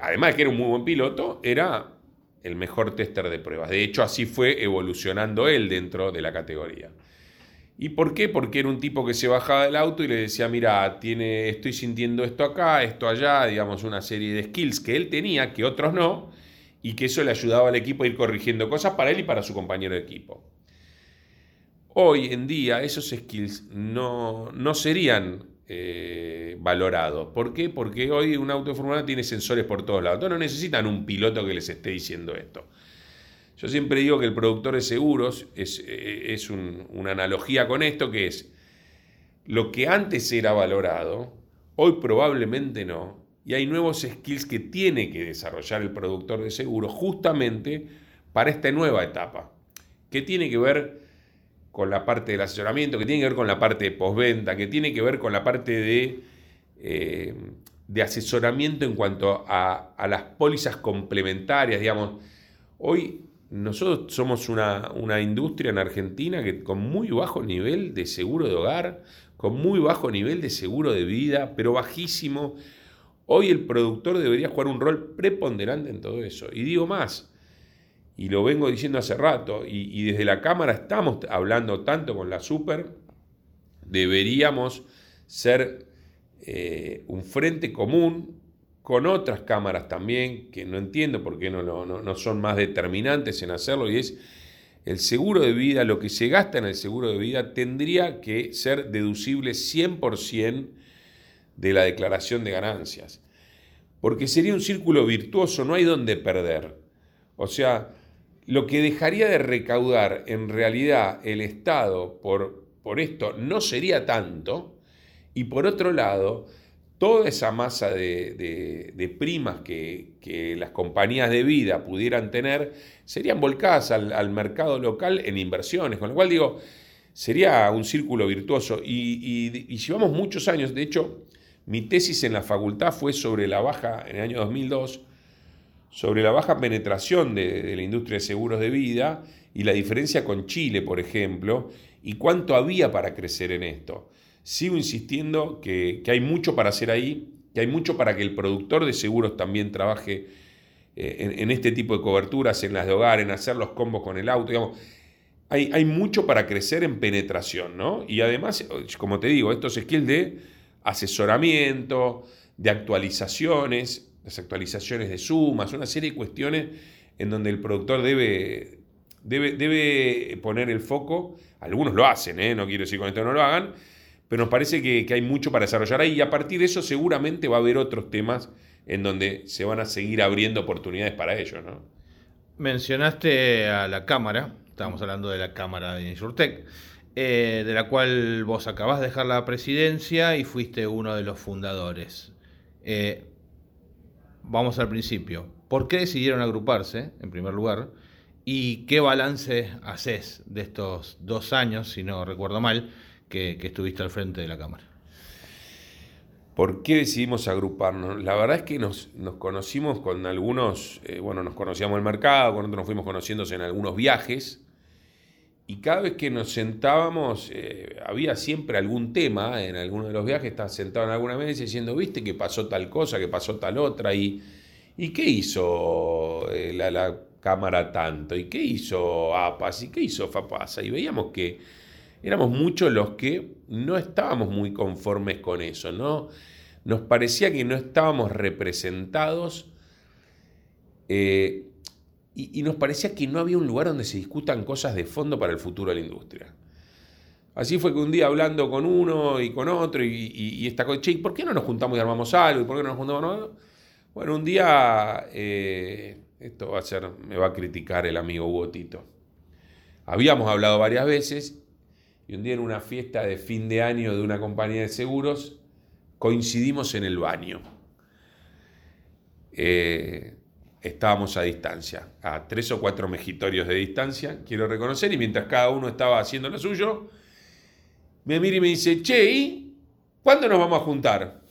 además de que era un muy buen piloto, era el mejor tester de pruebas. De hecho, así fue evolucionando él dentro de la categoría. ¿Y por qué? Porque era un tipo que se bajaba del auto y le decía, mira, tiene, estoy sintiendo esto acá, esto allá, digamos, una serie de skills que él tenía, que otros no, y que eso le ayudaba al equipo a ir corrigiendo cosas para él y para su compañero de equipo. Hoy en día esos skills no, no serían eh, valorado. ¿Por qué? Porque hoy un auto de Fórmula 1 tiene sensores por todos lados. Entonces no necesitan un piloto que les esté diciendo esto. Yo siempre digo que el productor de seguros es, eh, una analogía con esto, que es lo que antes era valorado, hoy probablemente no, y hay nuevos skills que tiene que desarrollar el productor de seguros justamente para esta nueva etapa, que tiene que ver con la parte del asesoramiento, que tiene que ver con la parte de postventa, que tiene que ver con la parte de, eh, de asesoramiento en cuanto a, las pólizas complementarias, digamos. Hoy nosotros somos una, una, industria en Argentina que con muy bajo nivel de seguro de hogar, con muy bajo nivel de seguro de vida, pero bajísimo. Hoy el productor debería jugar un rol preponderante en todo eso. Y digo más, y lo vengo diciendo hace rato, y, desde la Cámara estamos hablando tanto con la Super, deberíamos ser eh, un frente común con otras cámaras también, que no entiendo por qué no, no, no, son más determinantes en hacerlo, y es el seguro de vida, lo que se gasta en el seguro de vida tendría que ser deducible 100% de la declaración de ganancias, porque sería un círculo virtuoso, no hay donde perder. O sea, lo que dejaría de recaudar en realidad el Estado por, por esto no sería tanto, y por otro lado, toda esa masa de, primas que, las compañías de vida pudieran tener serían volcadas al, mercado local en inversiones, con lo cual digo, sería un círculo virtuoso. Y, llevamos muchos años, de hecho, mi tesis en la facultad fue sobre la baja en el año 2002 sobre la baja penetración de, la industria de seguros de vida y la diferencia con Chile, por ejemplo, y cuánto había para crecer en esto. Sigo insistiendo que, hay mucho para hacer ahí, que hay mucho para que el productor de seguros también trabaje eh, en, este tipo de coberturas, en las de hogar, en hacer los combos con el auto, digamos. Hay, hay, mucho para crecer en penetración, ¿no? Y además, como te digo, estos skills de asesoramiento, de actualizaciones, las actualizaciones de sumas, una serie de cuestiones en donde el productor debe, debe, debe poner el foco. Algunos lo hacen, ¿eh? no quiero decir con esto no lo hagan, pero nos parece que, hay mucho para desarrollar ahí y a partir de eso seguramente va a haber otros temas en donde se van a seguir abriendo oportunidades para ellos. ¿no? Mencionaste a la Cámara, estábamos hablando de la Cámara de Insurtech, eh, de la cual vos acabás de dejar la presidencia y fuiste uno de los fundadores. Eh, vamos al principio. ¿Por qué decidieron agruparse, en primer lugar? ¿Y qué balance haces de estos dos años, si no recuerdo mal, que, estuviste al frente de la Cámara? ¿Por qué decidimos agruparnos? La verdad es que nos, conocimos con algunos, eh, bueno, nos conocíamos en el mercado, con otros nos fuimos conociéndose en algunos viajes, y cada vez que nos sentábamos, eh, había siempre algún tema en alguno de los viajes, estaba sentado en alguna mesa diciendo, viste que pasó tal cosa, que pasó tal otra, y, ¿y qué hizo eh, la, cámara tanto? ¿Y qué hizo APAS? ¿Y qué hizo FAPASA? Y veíamos que éramos muchos los que no estábamos muy conformes con eso, ¿no? Nos parecía que no estábamos representados eh, y, y, nos parecía que no había un lugar donde se discutan cosas de fondo para el futuro de la industria. Así fue que un día hablando con uno y con otro y, y, esta cosa, che, ¿por qué no nos juntamos y armamos algo? ¿Y por qué no nos juntamos? Bueno, un día, eh, esto va a ser, me va a criticar el amigo Hugo Tito. Habíamos hablado varias veces y un día en una fiesta de fin de año de una compañía de seguros coincidimos en el baño. Eh, estábamos a distancia, a tres o cuatro mejitorios de distancia, quiero reconocer, y mientras cada uno estaba haciendo lo suyo, me mira y me dice, che, ¿y cuándo nos vamos a juntar?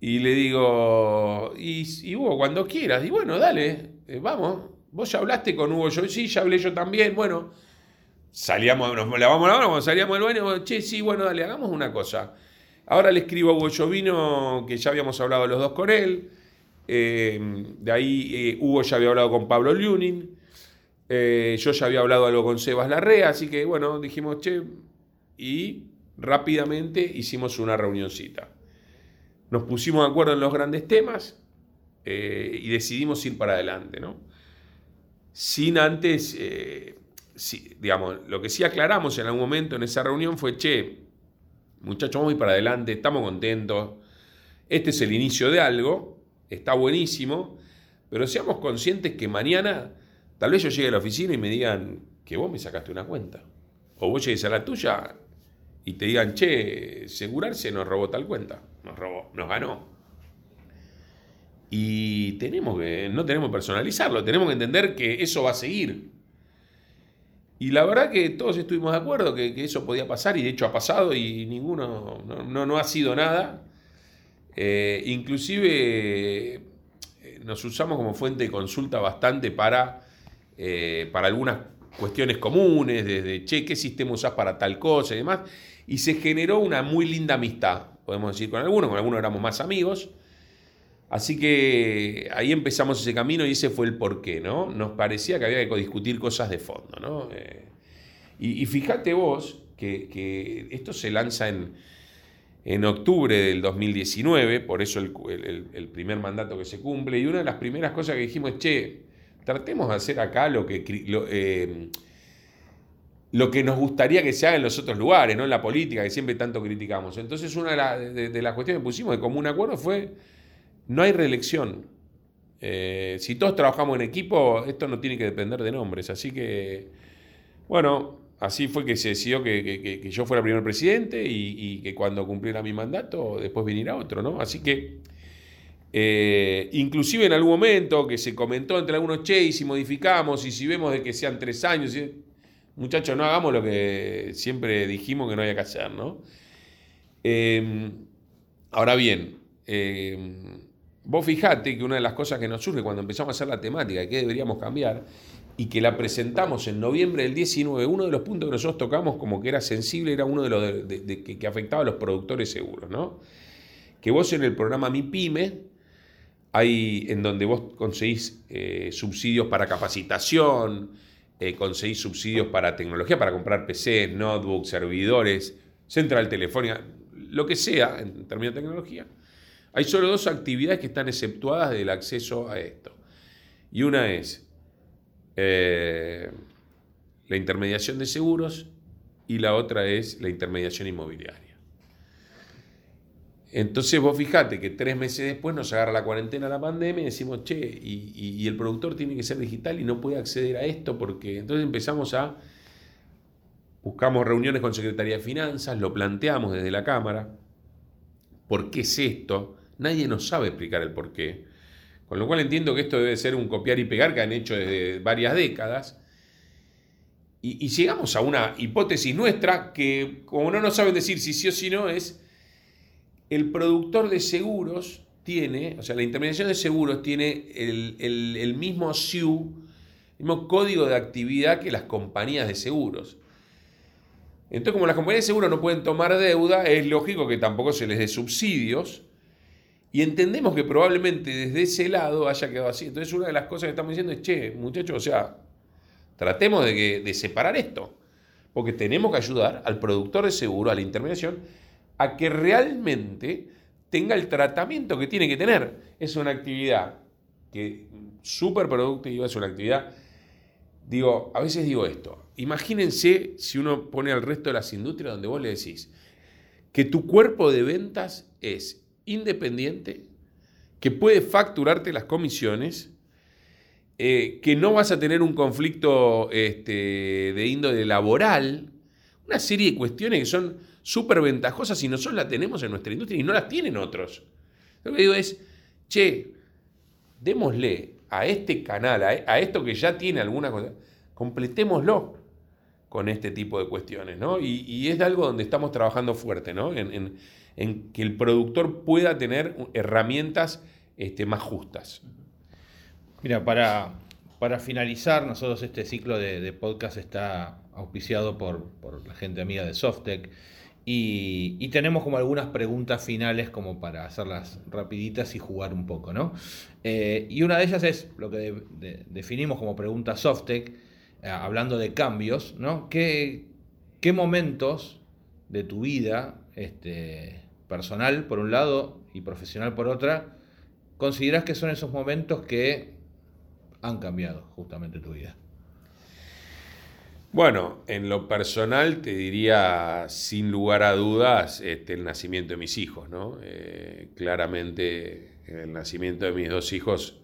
Y le digo, y, Hugo, cuando quieras. Y bueno, dale, eh, vamos. Vos ya hablaste con Hugo, yo sí, ya hablé yo también. Bueno, salíamos, nos lavamos la mano, salíamos del baño, che, sí, bueno, dale, hagamos una cosa. Ahora le escribo a Hugo Llovino, que ya habíamos hablado los dos con él. Eh, de ahí eh, Hugo ya había hablado con Pablo Lunin. Eh, yo ya había hablado algo con Sebas Larrea, así que bueno, dijimos, che, y rápidamente hicimos una reunioncita. Nos pusimos de acuerdo en los grandes temas y decidimos ir para adelante, ¿no? Sin antes, digamos, lo que sí aclaramos en algún momento en esa reunión fue, che, muchachos, vamos a ir para adelante, estamos contentos, este es el inicio de algo, está buenísimo, pero seamos conscientes que mañana Tal vez yo llegue a la oficina y me digan que vos me sacaste una cuenta. O vos llegues a la tuya y te digan, che, Segurarse nos robó tal cuenta. Nos robó, nos ganó. Y tenemos que, no tenemos que personalizarlo, tenemos que entender que eso va a seguir. Y la verdad que todos estuvimos de acuerdo que, eso podía pasar y de hecho ha pasado y ninguno, no, no, ha sido nada. Eh, inclusive eh, nos usamos como fuente de consulta bastante para eh, para algunas cuestiones comunes, desde, che, ¿qué sistema usás para tal cosa y demás? Y se generó una muy linda amistad, podemos decir, con algunos, con algunos éramos más amigos. Así que ahí empezamos ese camino y ese fue el porqué, ¿no? Nos parecía que había que discutir cosas de fondo, ¿no? Eh, y, fíjate vos que, esto se lanza en, en octubre del 2019, por eso el, el, primer mandato que se cumple, y una de las primeras cosas que dijimos es, che, tratemos de hacer acá lo que, eh, lo, que nos gustaría que se haga en los otros lugares, no en la política, que siempre tanto criticamos. Entonces, una de, las cuestiones que pusimos de común acuerdo fue, no hay reelección. Eh, si todos trabajamos en equipo, esto no tiene que depender de nombres. Así que, bueno, así fue que se decidió que, yo fuera primer presidente y, que cuando cumpliera mi mandato, después viniera otro, ¿no? Así que eh, inclusive en algún momento que se comentó entre algunos, che, y si modificamos, y si vemos de que sean tres años, muchachos, no hagamos lo que siempre dijimos que no había que hacer, ¿no? Em, ahora bien, em, vos fijate que una de las cosas que nos surge cuando empezamos a hacer la temática, que deberíamos cambiar, y que la presentamos en noviembre del 19, uno de los puntos que nosotros tocamos como que era sensible era uno de los que, afectaba a los productores seguros, ¿no? Que vos en el programa Mi Pyme, hay en donde vos conseguís eh, subsidios para capacitación, eh, conseguís subsidios para tecnología, para comprar PC, notebooks, servidores, central telefónica, lo que sea en términos de tecnología. Hay solo dos actividades que están exceptuadas del acceso a esto. Y una es eh, la intermediación de seguros y la otra es la intermediación inmobiliaria. Entonces vos fijate que tres meses después nos agarra la cuarentena, la pandemia y decimos, che, y, el productor tiene que ser digital y no puede acceder a esto porque entonces empezamos a, buscamos reuniones con Secretaría de Finanzas, lo planteamos desde la Cámara, ¿por qué es esto? Nadie nos sabe explicar el por qué. Con lo cual entiendo que esto debe ser un copiar y pegar que han hecho desde varias décadas. Y, llegamos a una hipótesis nuestra que, como no nos saben decir si sí o si no, es el productor de seguros tiene, o sea, la intermediación de seguros tiene el, mismo SIU, el mismo código de actividad que las compañías de seguros. Entonces, como las compañías de seguros no pueden tomar deuda, es lógico que tampoco se les dé subsidios. Y entendemos que probablemente desde ese lado haya quedado así. Entonces una de las cosas que estamos diciendo es, che, muchachos, o sea, tratemos de, que, de separar esto. Porque tenemos que ayudar al productor de seguro, a la intermediación, a que realmente tenga el tratamiento que tiene que tener. Es una actividad que súper productiva, es una actividad, digo, a veces digo esto, imagínense si uno pone al resto de las industrias donde vos le decís que tu cuerpo de ventas es independiente, que puede facturarte las comisiones, eh, que no vas a tener un conflicto este, de índole laboral, una serie de cuestiones que son súper ventajosas y nosotros las tenemos en nuestra industria y no las tienen otros. Lo que digo es, che, démosle a este canal, a, esto que ya tiene alguna cosa, completémoslo con este tipo de cuestiones, ¿no? Y, es algo donde estamos trabajando fuerte, ¿no? Que el productor pueda tener herramientas este, más justas. Mira, para, para finalizar, nosotros este ciclo de, podcast está auspiciado por, por, la gente amiga de Softec. Y, tenemos como algunas preguntas finales como para hacerlas rapiditas y jugar un poco, ¿no? Eh, y una de ellas es lo que definimos como pregunta Softec, eh, hablando de cambios, ¿no? ¿Qué, ¿Qué, momentos de tu vida, este, personal por un lado y profesional por otra, consideras que son esos momentos que han cambiado justamente tu vida? Bueno, en lo personal te diría sin lugar a dudas este, el nacimiento de mis hijos, ¿no? Eh, claramente el nacimiento de mis dos hijos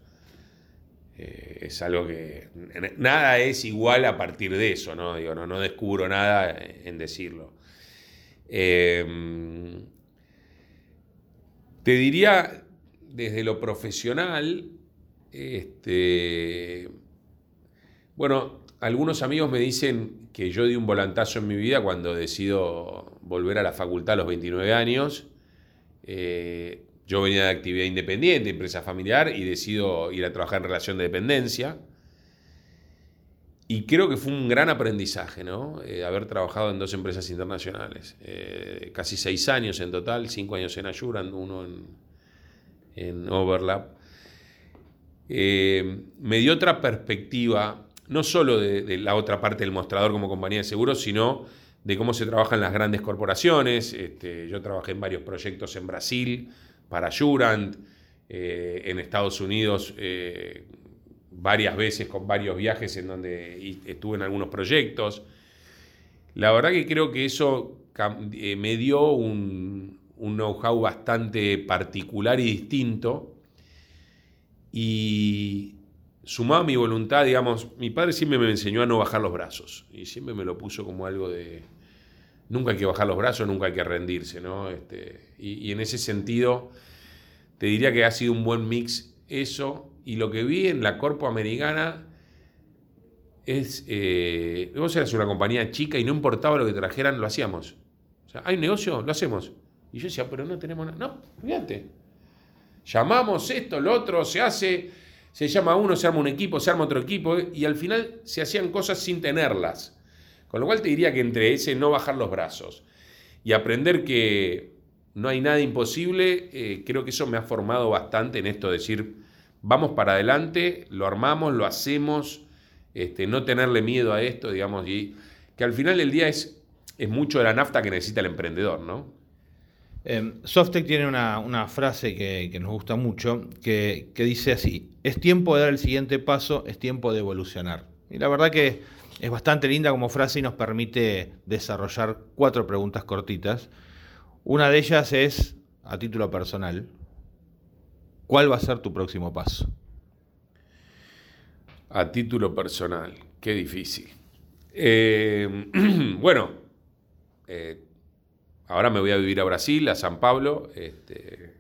eh, es algo que nada es igual a partir de eso, ¿no? Digo, no, descubro nada en decirlo. Em, te diría desde lo profesional, este, bueno, algunos amigos me dicen que yo di un volantazo en mi vida cuando decido volver a la facultad a los 29 años. Eh, yo venía de actividad independiente, empresa familiar, y decido ir a trabajar en relación de dependencia. Y creo que fue un gran aprendizaje, ¿no? Eh, haber trabajado en dos empresas internacionales. Eh, casi seis años en total, cinco años en Ayuran, uno en, Overlap. me dio otra perspectiva no solo de, la otra parte del mostrador como compañía de seguros, sino de cómo se trabaja en las grandes corporaciones. Este, yo trabajé en varios proyectos en Brasil para eh, en Estados Unidos eh, varias veces con varios viajes en donde estuve en algunos proyectos. La verdad que creo que eso eh, me dio un, know-how bastante particular y distinto. Y, sumado a mi voluntad, digamos, mi padre siempre me enseñó a no bajar los brazos y siempre me lo puso como algo de, nunca hay que bajar los brazos, nunca hay que rendirse, ¿no? Este, y, en ese sentido, te diría que ha sido un buen mix eso y lo que vi en la Corpo Americana es, eh, vos eras una compañía chica y no importaba lo que trajeran, lo hacíamos. O sea, hay negocio, lo hacemos. Y yo decía, pero no tenemos nada. No, fíjate. Llamamos esto, lo otro, se hace se llama uno, se arma un equipo, se arma otro equipo, y al final se hacían cosas sin tenerlas. Con lo cual te diría que entre ese no bajar los brazos y aprender que no hay nada imposible, eh, creo que eso me ha formado bastante en esto de decir, vamos para adelante, lo armamos, lo hacemos, este, no tenerle miedo a esto, digamos, y que al final del día es, es mucho de la nafta que necesita el emprendedor, ¿no? Eh, Softec tiene una, frase que, nos gusta mucho, que, dice así, es tiempo de dar el siguiente paso, es tiempo de evolucionar. Y la verdad que es bastante linda como frase y nos permite desarrollar cuatro preguntas cortitas. Una de ellas es, a título personal, ¿cuál va a ser tu próximo paso? A título personal, qué difícil. Eh, bueno, eh, Ahora me voy a vivir a Brasil, a San Pablo. Este,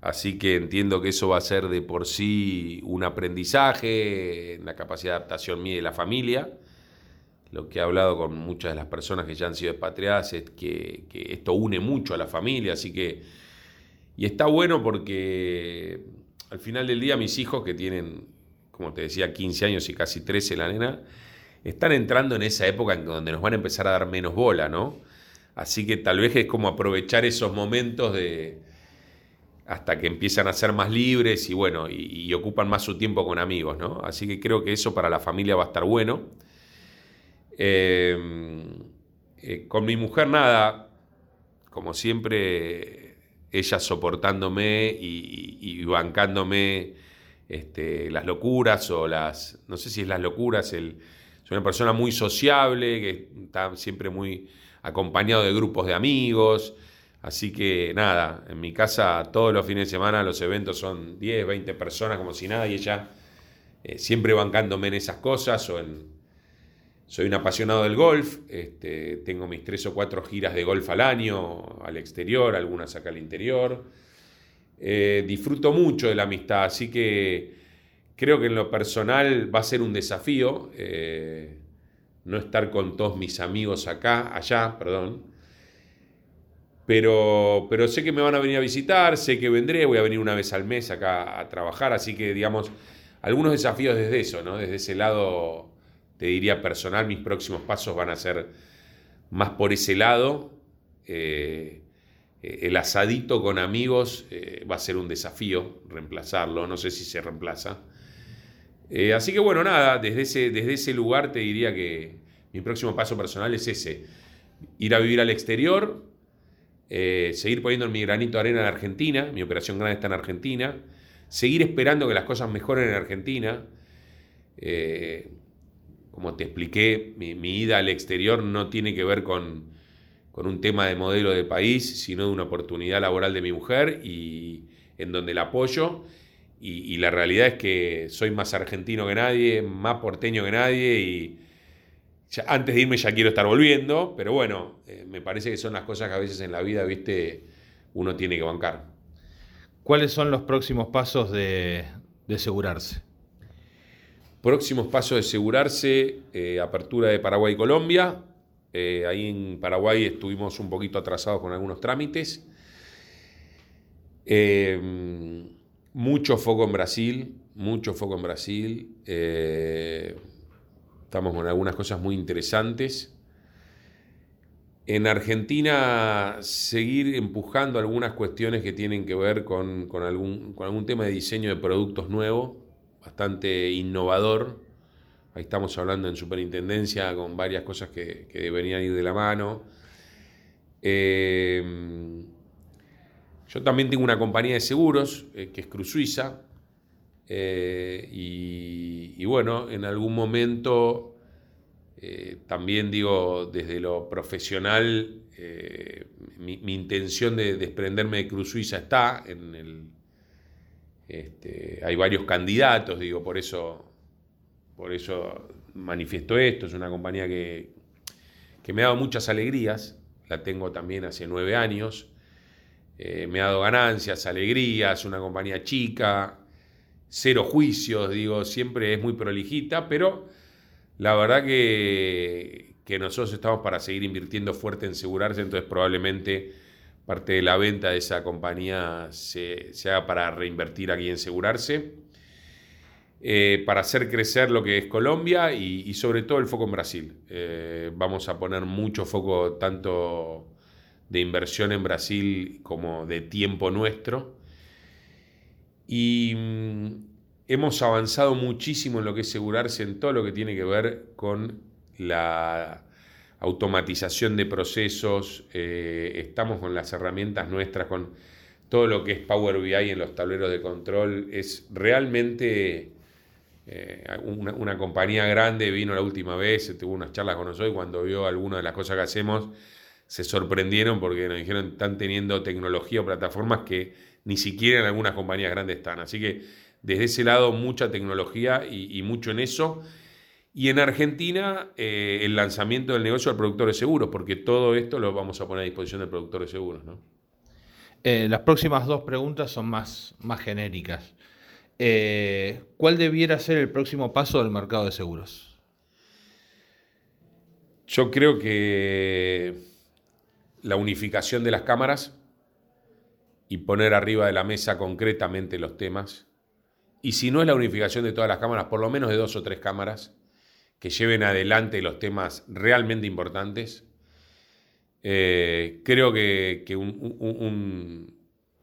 así que entiendo que eso va a ser de por sí un aprendizaje en la capacidad de adaptación mía y de la familia. Lo que he hablado con muchas de las personas que ya han sido expatriadas es que, esto une mucho a la familia, así que... Y está bueno porque al final del día mis hijos que tienen, como te decía, 15 años y casi 13 la nena, están entrando en esa época en donde nos van a empezar a dar menos bola, ¿no? Así que tal vez es como aprovechar esos momentos de, hasta que empiezan a ser más libres y bueno, y, ocupan más su tiempo con amigos, ¿no? Así que creo que eso para la familia va a estar bueno. Eh, eh, con mi mujer nada, como siempre, ella soportándome y, bancándome este, las locuras o las, no sé si es las locuras, el, soy una persona muy sociable, que está siempre muy acompañado de grupos de amigos. Así que nada, en mi casa todos los fines de semana los eventos son 10, 20 personas como si nada y ella eh, siempre bancándome en esas cosas o en... Soy un apasionado del golf, este, tengo mis tres o cuatro giras de golf al año, al exterior, algunas acá al interior. Eh, disfruto mucho de la amistad, así que creo que en lo personal va a ser un desafío eh, no estar con todos mis amigos acá, allá, perdón, pero, pero sé que me van a venir a visitar, sé que vendré, voy a venir una vez al mes acá a trabajar, así que digamos, algunos desafíos desde eso, ¿no? Desde ese lado, te diría personal, mis próximos pasos van a ser más por ese lado. Eh, el asadito con amigos eh, va a ser un desafío reemplazarlo, no sé si se reemplaza. Eh, así que bueno, nada, desde ese, desde ese lugar te diría que mi próximo paso personal es ese, ir a vivir al exterior, eh, seguir poniendo mi granito de arena en Argentina, mi operación grande está en Argentina, seguir esperando que las cosas mejoren en Argentina. Como te expliqué, mi, ida al exterior no tiene que ver con, un tema de modelo de país, sino de una oportunidad laboral de mi mujer y en donde la apoyo. Y, la realidad es que soy más argentino que nadie, más porteño que nadie y antes de irme ya quiero estar volviendo, pero bueno, eh, me parece que son las cosas que a veces en la vida, viste, uno tiene que bancar. ¿Cuáles son los próximos pasos de, asegurarse? Próximos pasos de asegurarse, eh, apertura de Paraguay y Colombia. Eh, ahí en Paraguay estuvimos un poquito atrasados con algunos trámites. mucho foco en Brasil, mucho foco en Brasil. Estamos con algunas cosas muy interesantes. En Argentina, seguir empujando algunas cuestiones que tienen que ver con, algún, algún tema de diseño de productos nuevos, bastante innovador. Ahí estamos hablando en superintendencia con varias cosas que, deberían ir de la mano. Eh, yo también tengo una compañía de seguros, eh, que es Cruz Suiza, eh, y, bueno, en algún momento, también digo, desde lo profesional, mi, intención de desprenderme de Cruz Suiza está en el... Este, hay varios candidatos, digo, por eso, por eso manifiesto esto. Es una compañía que, que me ha dado muchas alegrías, la tengo también hace nueve años. me ha dado ganancias, alegrías, una compañía chica, cero juicios, digo, siempre es muy prolijita, pero la verdad que, que nosotros estamos para seguir invirtiendo fuerte en asegurarse, entonces probablemente parte de la venta de esa compañía se, haga para reinvertir aquí en asegurarse, eh, para hacer crecer lo que es Colombia y, sobre todo el foco en Brasil. Eh, vamos a poner mucho foco tanto de inversión en Brasil como de tiempo nuestro y mm, hemos avanzado muchísimo en lo que es asegurarse en todo lo que tiene que ver con la automatización de procesos, eh, estamos con las herramientas nuestras, con todo lo que es Power BI en los tableros de control, es realmente eh, una, compañía grande, vino la última vez, tuvo unas charlas con nosotros y cuando vio algunas de las cosas que hacemos, se sorprendieron porque nos dijeron, están teniendo tecnología o plataformas que ni siquiera en algunas compañías grandes están. Así que desde ese lado mucha tecnología y, mucho en eso. Y en Argentina eh, el lanzamiento del negocio del productor de seguros, porque todo esto lo vamos a poner a disposición del productor de seguros. Eh, las próximas dos preguntas son más, más genéricas. Eh, ¿Cuál debiera ser el próximo paso del mercado de seguros? Yo creo que la unificación de las cámaras, y poner arriba de la mesa concretamente los temas. Y si no es la unificación de todas las cámaras, por lo menos de dos o tres cámaras que lleven adelante los temas realmente importantes. Eh, creo que, un,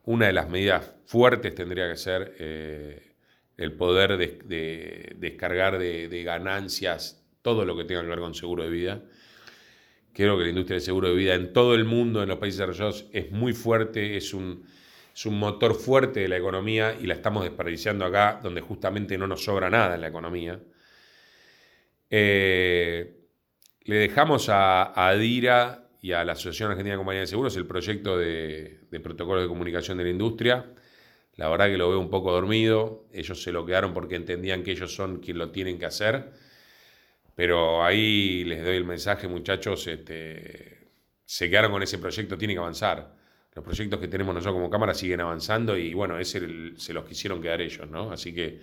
una de las medidas fuertes tendría que ser eh, el poder de, descargar de, ganancias todo lo que tenga que ver con seguro de vida. Creo que la industria del seguro de vida en todo el mundo, en los países desarrollados, es muy fuerte, es un, es un motor fuerte de la economía y la estamos desperdiciando acá, donde justamente no nos sobra nada en la economía. Eh, le dejamos a, Adira y a la Asociación Argentina de Compañías de Seguros el proyecto de, de protocolo de comunicación de la industria. La verdad que lo veo un poco dormido. Ellos se lo quedaron porque entendían que ellos son quienes lo tienen que hacer. Pero ahí les doy el mensaje, muchachos, este, se quedaron con ese proyecto, tiene que avanzar. Los proyectos que tenemos nosotros como Cámara siguen avanzando y bueno, ese se los quisieron quedar ellos, ¿no? Así que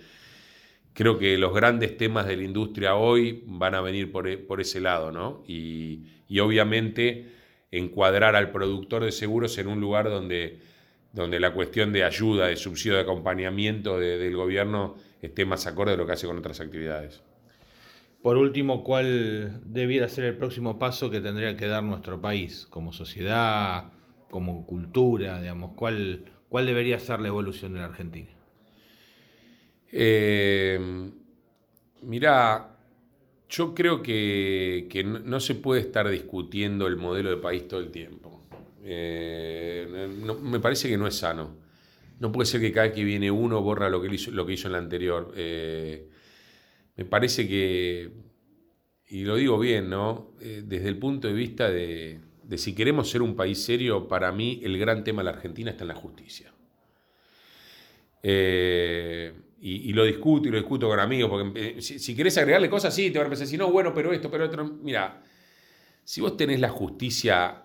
creo que los grandes temas de la industria hoy van a venir por, e, ese lado, ¿no? Y, obviamente encuadrar al productor de seguros en un lugar donde, donde la cuestión de ayuda, de subsidio, de acompañamiento del gobierno esté más acorde a lo que hace con otras actividades. Por último, ¿cuál debiera ser el próximo paso que tendría que dar nuestro país como sociedad, como cultura, digamos? ¿Cuál, cuál debería ser la evolución de la Argentina? Eh, mira, yo creo que, no, se puede estar discutiendo el modelo de país todo el tiempo. Eh, me parece que no es sano. No puede ser que cada vez que viene uno borra lo que hizo, lo que hizo en la anterior. Eh, me parece que, y lo digo bien, ¿no? desde el punto de vista de, si queremos ser un país serio, para mí el gran tema de la Argentina está en la justicia. Eh, y, lo discuto y lo discuto con amigos, porque eh, si, querés agregarle cosas, sí, te van a pensar, si no, bueno, pero esto, pero otro. Mira, si vos tenés la justicia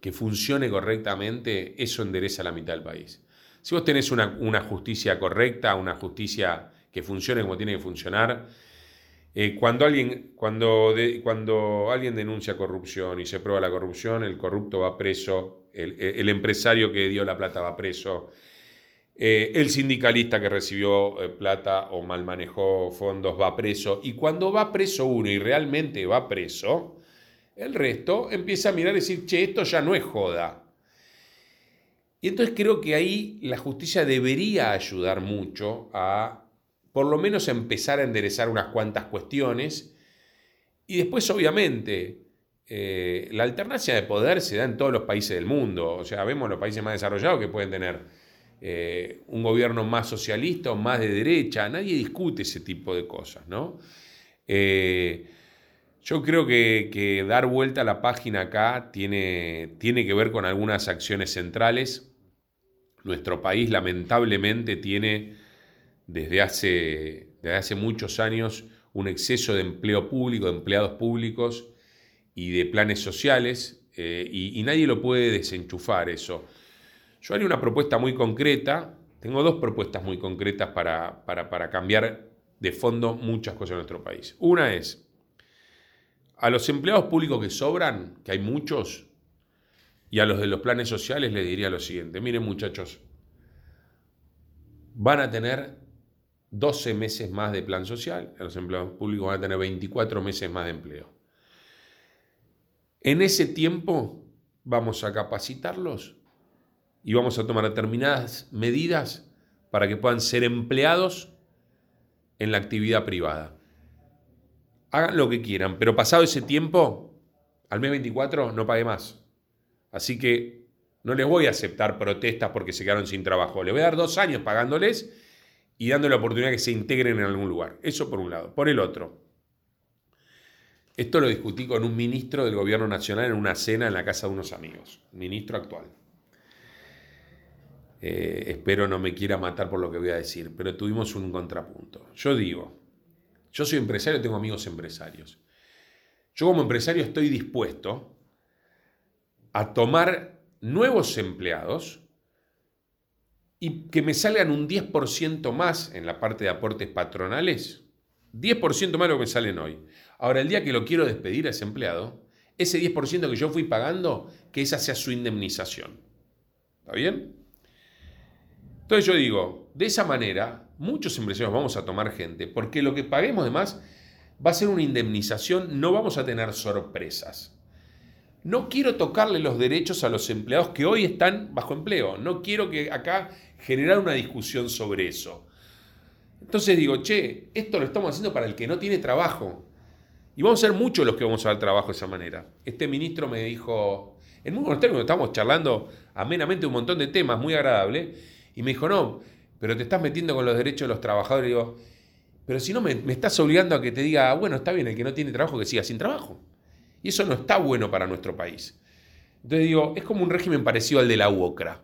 que funcione correctamente, eso endereza la mitad del país. Si vos tenés una, una justicia correcta, una justicia que funcione como tiene que funcionar, eh, cuando, alguien, cuando, cuando alguien denuncia corrupción y se prueba la corrupción, el corrupto va preso, el, empresario que dio la plata va preso, eh, el sindicalista que recibió eh, plata o mal manejó fondos va preso, y cuando va preso uno y realmente va preso, el resto empieza a mirar y decir, che, esto ya no es joda. Y entonces creo que ahí la justicia debería ayudar mucho a por lo menos empezar a enderezar unas cuantas cuestiones. Y después, obviamente, eh, la alternancia de poder se da en todos los países del mundo. O sea, vemos los países más desarrollados que pueden tener eh, un gobierno más socialista o más de derecha. Nadie discute ese tipo de cosas, ¿no? Eh, yo creo que, dar vuelta a la página acá tiene, tiene que ver con algunas acciones centrales. Nuestro país lamentablemente tiene desde hace, hace muchos años un exceso de empleo público, de empleados públicos y de planes sociales, eh, y, nadie lo puede desenchufar eso. Yo haría una propuesta muy concreta, tengo dos propuestas muy concretas para, para cambiar de fondo muchas cosas en nuestro país. Una es, a los empleados públicos que sobran, que hay muchos, y a los de los planes sociales les diría lo siguiente, miren muchachos, van a tener 12 meses más de plan social, los empleados públicos van a tener 24 meses más de empleo. En ese tiempo vamos a capacitarlos y vamos a tomar determinadas medidas para que puedan ser empleados en la actividad privada. Hagan lo que quieran, pero pasado ese tiempo, al mes 24 no pague más. Así que no les voy a aceptar protestas porque se quedaron sin trabajo. Les voy a dar dos años pagándoles y dando la oportunidad que se integren en algún lugar. Eso por un lado. Por el otro, esto lo discutí con un ministro del Gobierno Nacional en una cena en la casa de unos amigos, ministro actual. Eh, espero no me quiera matar por lo que voy a decir, pero tuvimos un contrapunto. Yo digo, yo soy empresario, tengo amigos empresarios. Yo como empresario estoy dispuesto a tomar nuevos empleados y que me salgan un 10% más en la parte de aportes patronales, 10% más de lo que me salen hoy. Ahora, el día que lo quiero despedir a ese empleado, ese 10% que yo fui pagando, que esa sea su indemnización. ¿Está bien? Entonces yo digo, de esa manera, muchos empresarios vamos a tomar gente, porque lo que paguemos de más va a ser una indemnización, no vamos a tener sorpresas. no quiero tocarle los derechos a los empleados que hoy están bajo empleo. No quiero que acá generar una discusión sobre eso. Entonces digo, che, esto lo estamos haciendo para el que no tiene trabajo. Y vamos a ser muchos los que vamos a dar trabajo de esa manera. Este ministro me dijo, en muy buenos términos, estamos charlando amenamente un montón de temas, muy agradable, y me dijo, no, pero te estás metiendo con los derechos de los trabajadores. Y digo, pero si no me, estás obligando a que te diga, bueno, está bien, el que no tiene trabajo que siga sin trabajo. Y eso no está bueno para nuestro país. Entonces digo, es como un régimen parecido al de la UOCRA.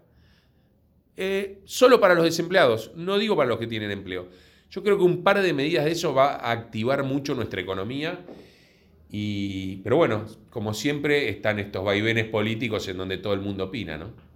Eh, solo para los desempleados, no digo para los que tienen empleo. Yo creo que un par de medidas de eso va a activar mucho nuestra economía. Y, pero bueno, como siempre, están estos vaivenes políticos en donde todo el mundo opina, ¿no?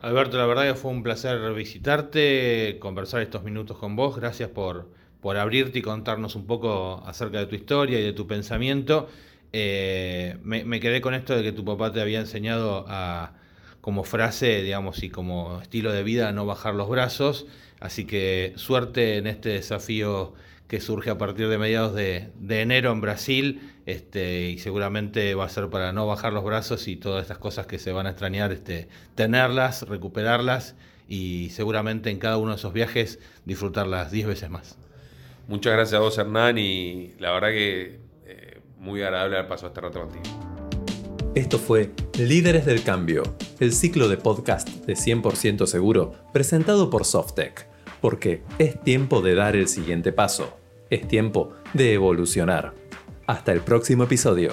Alberto, la verdad que fue un placer visitarte, conversar estos minutos con vos. Gracias por, por abrirte y contarnos un poco acerca de tu historia y de tu pensamiento. Eh, me, quedé con esto de que tu papá te había enseñado a, como frase, digamos, y como estilo de vida, no bajar los brazos. Así que suerte en este desafío que surge a partir de mediados de, enero en Brasil, este, y seguramente va a ser para no bajar los brazos y todas estas cosas que se van a extrañar, este, tenerlas, recuperarlas y seguramente en cada uno de esos viajes disfrutarlas 10 veces más. Muchas gracias a vos, Hernán, y la verdad que muy agradable haber pasado este rato contigo. Esto fue Líderes del Cambio, el ciclo de podcast de 100% seguro presentado por Softec, porque es tiempo de dar el siguiente paso, es tiempo de evolucionar. Hasta el próximo episodio.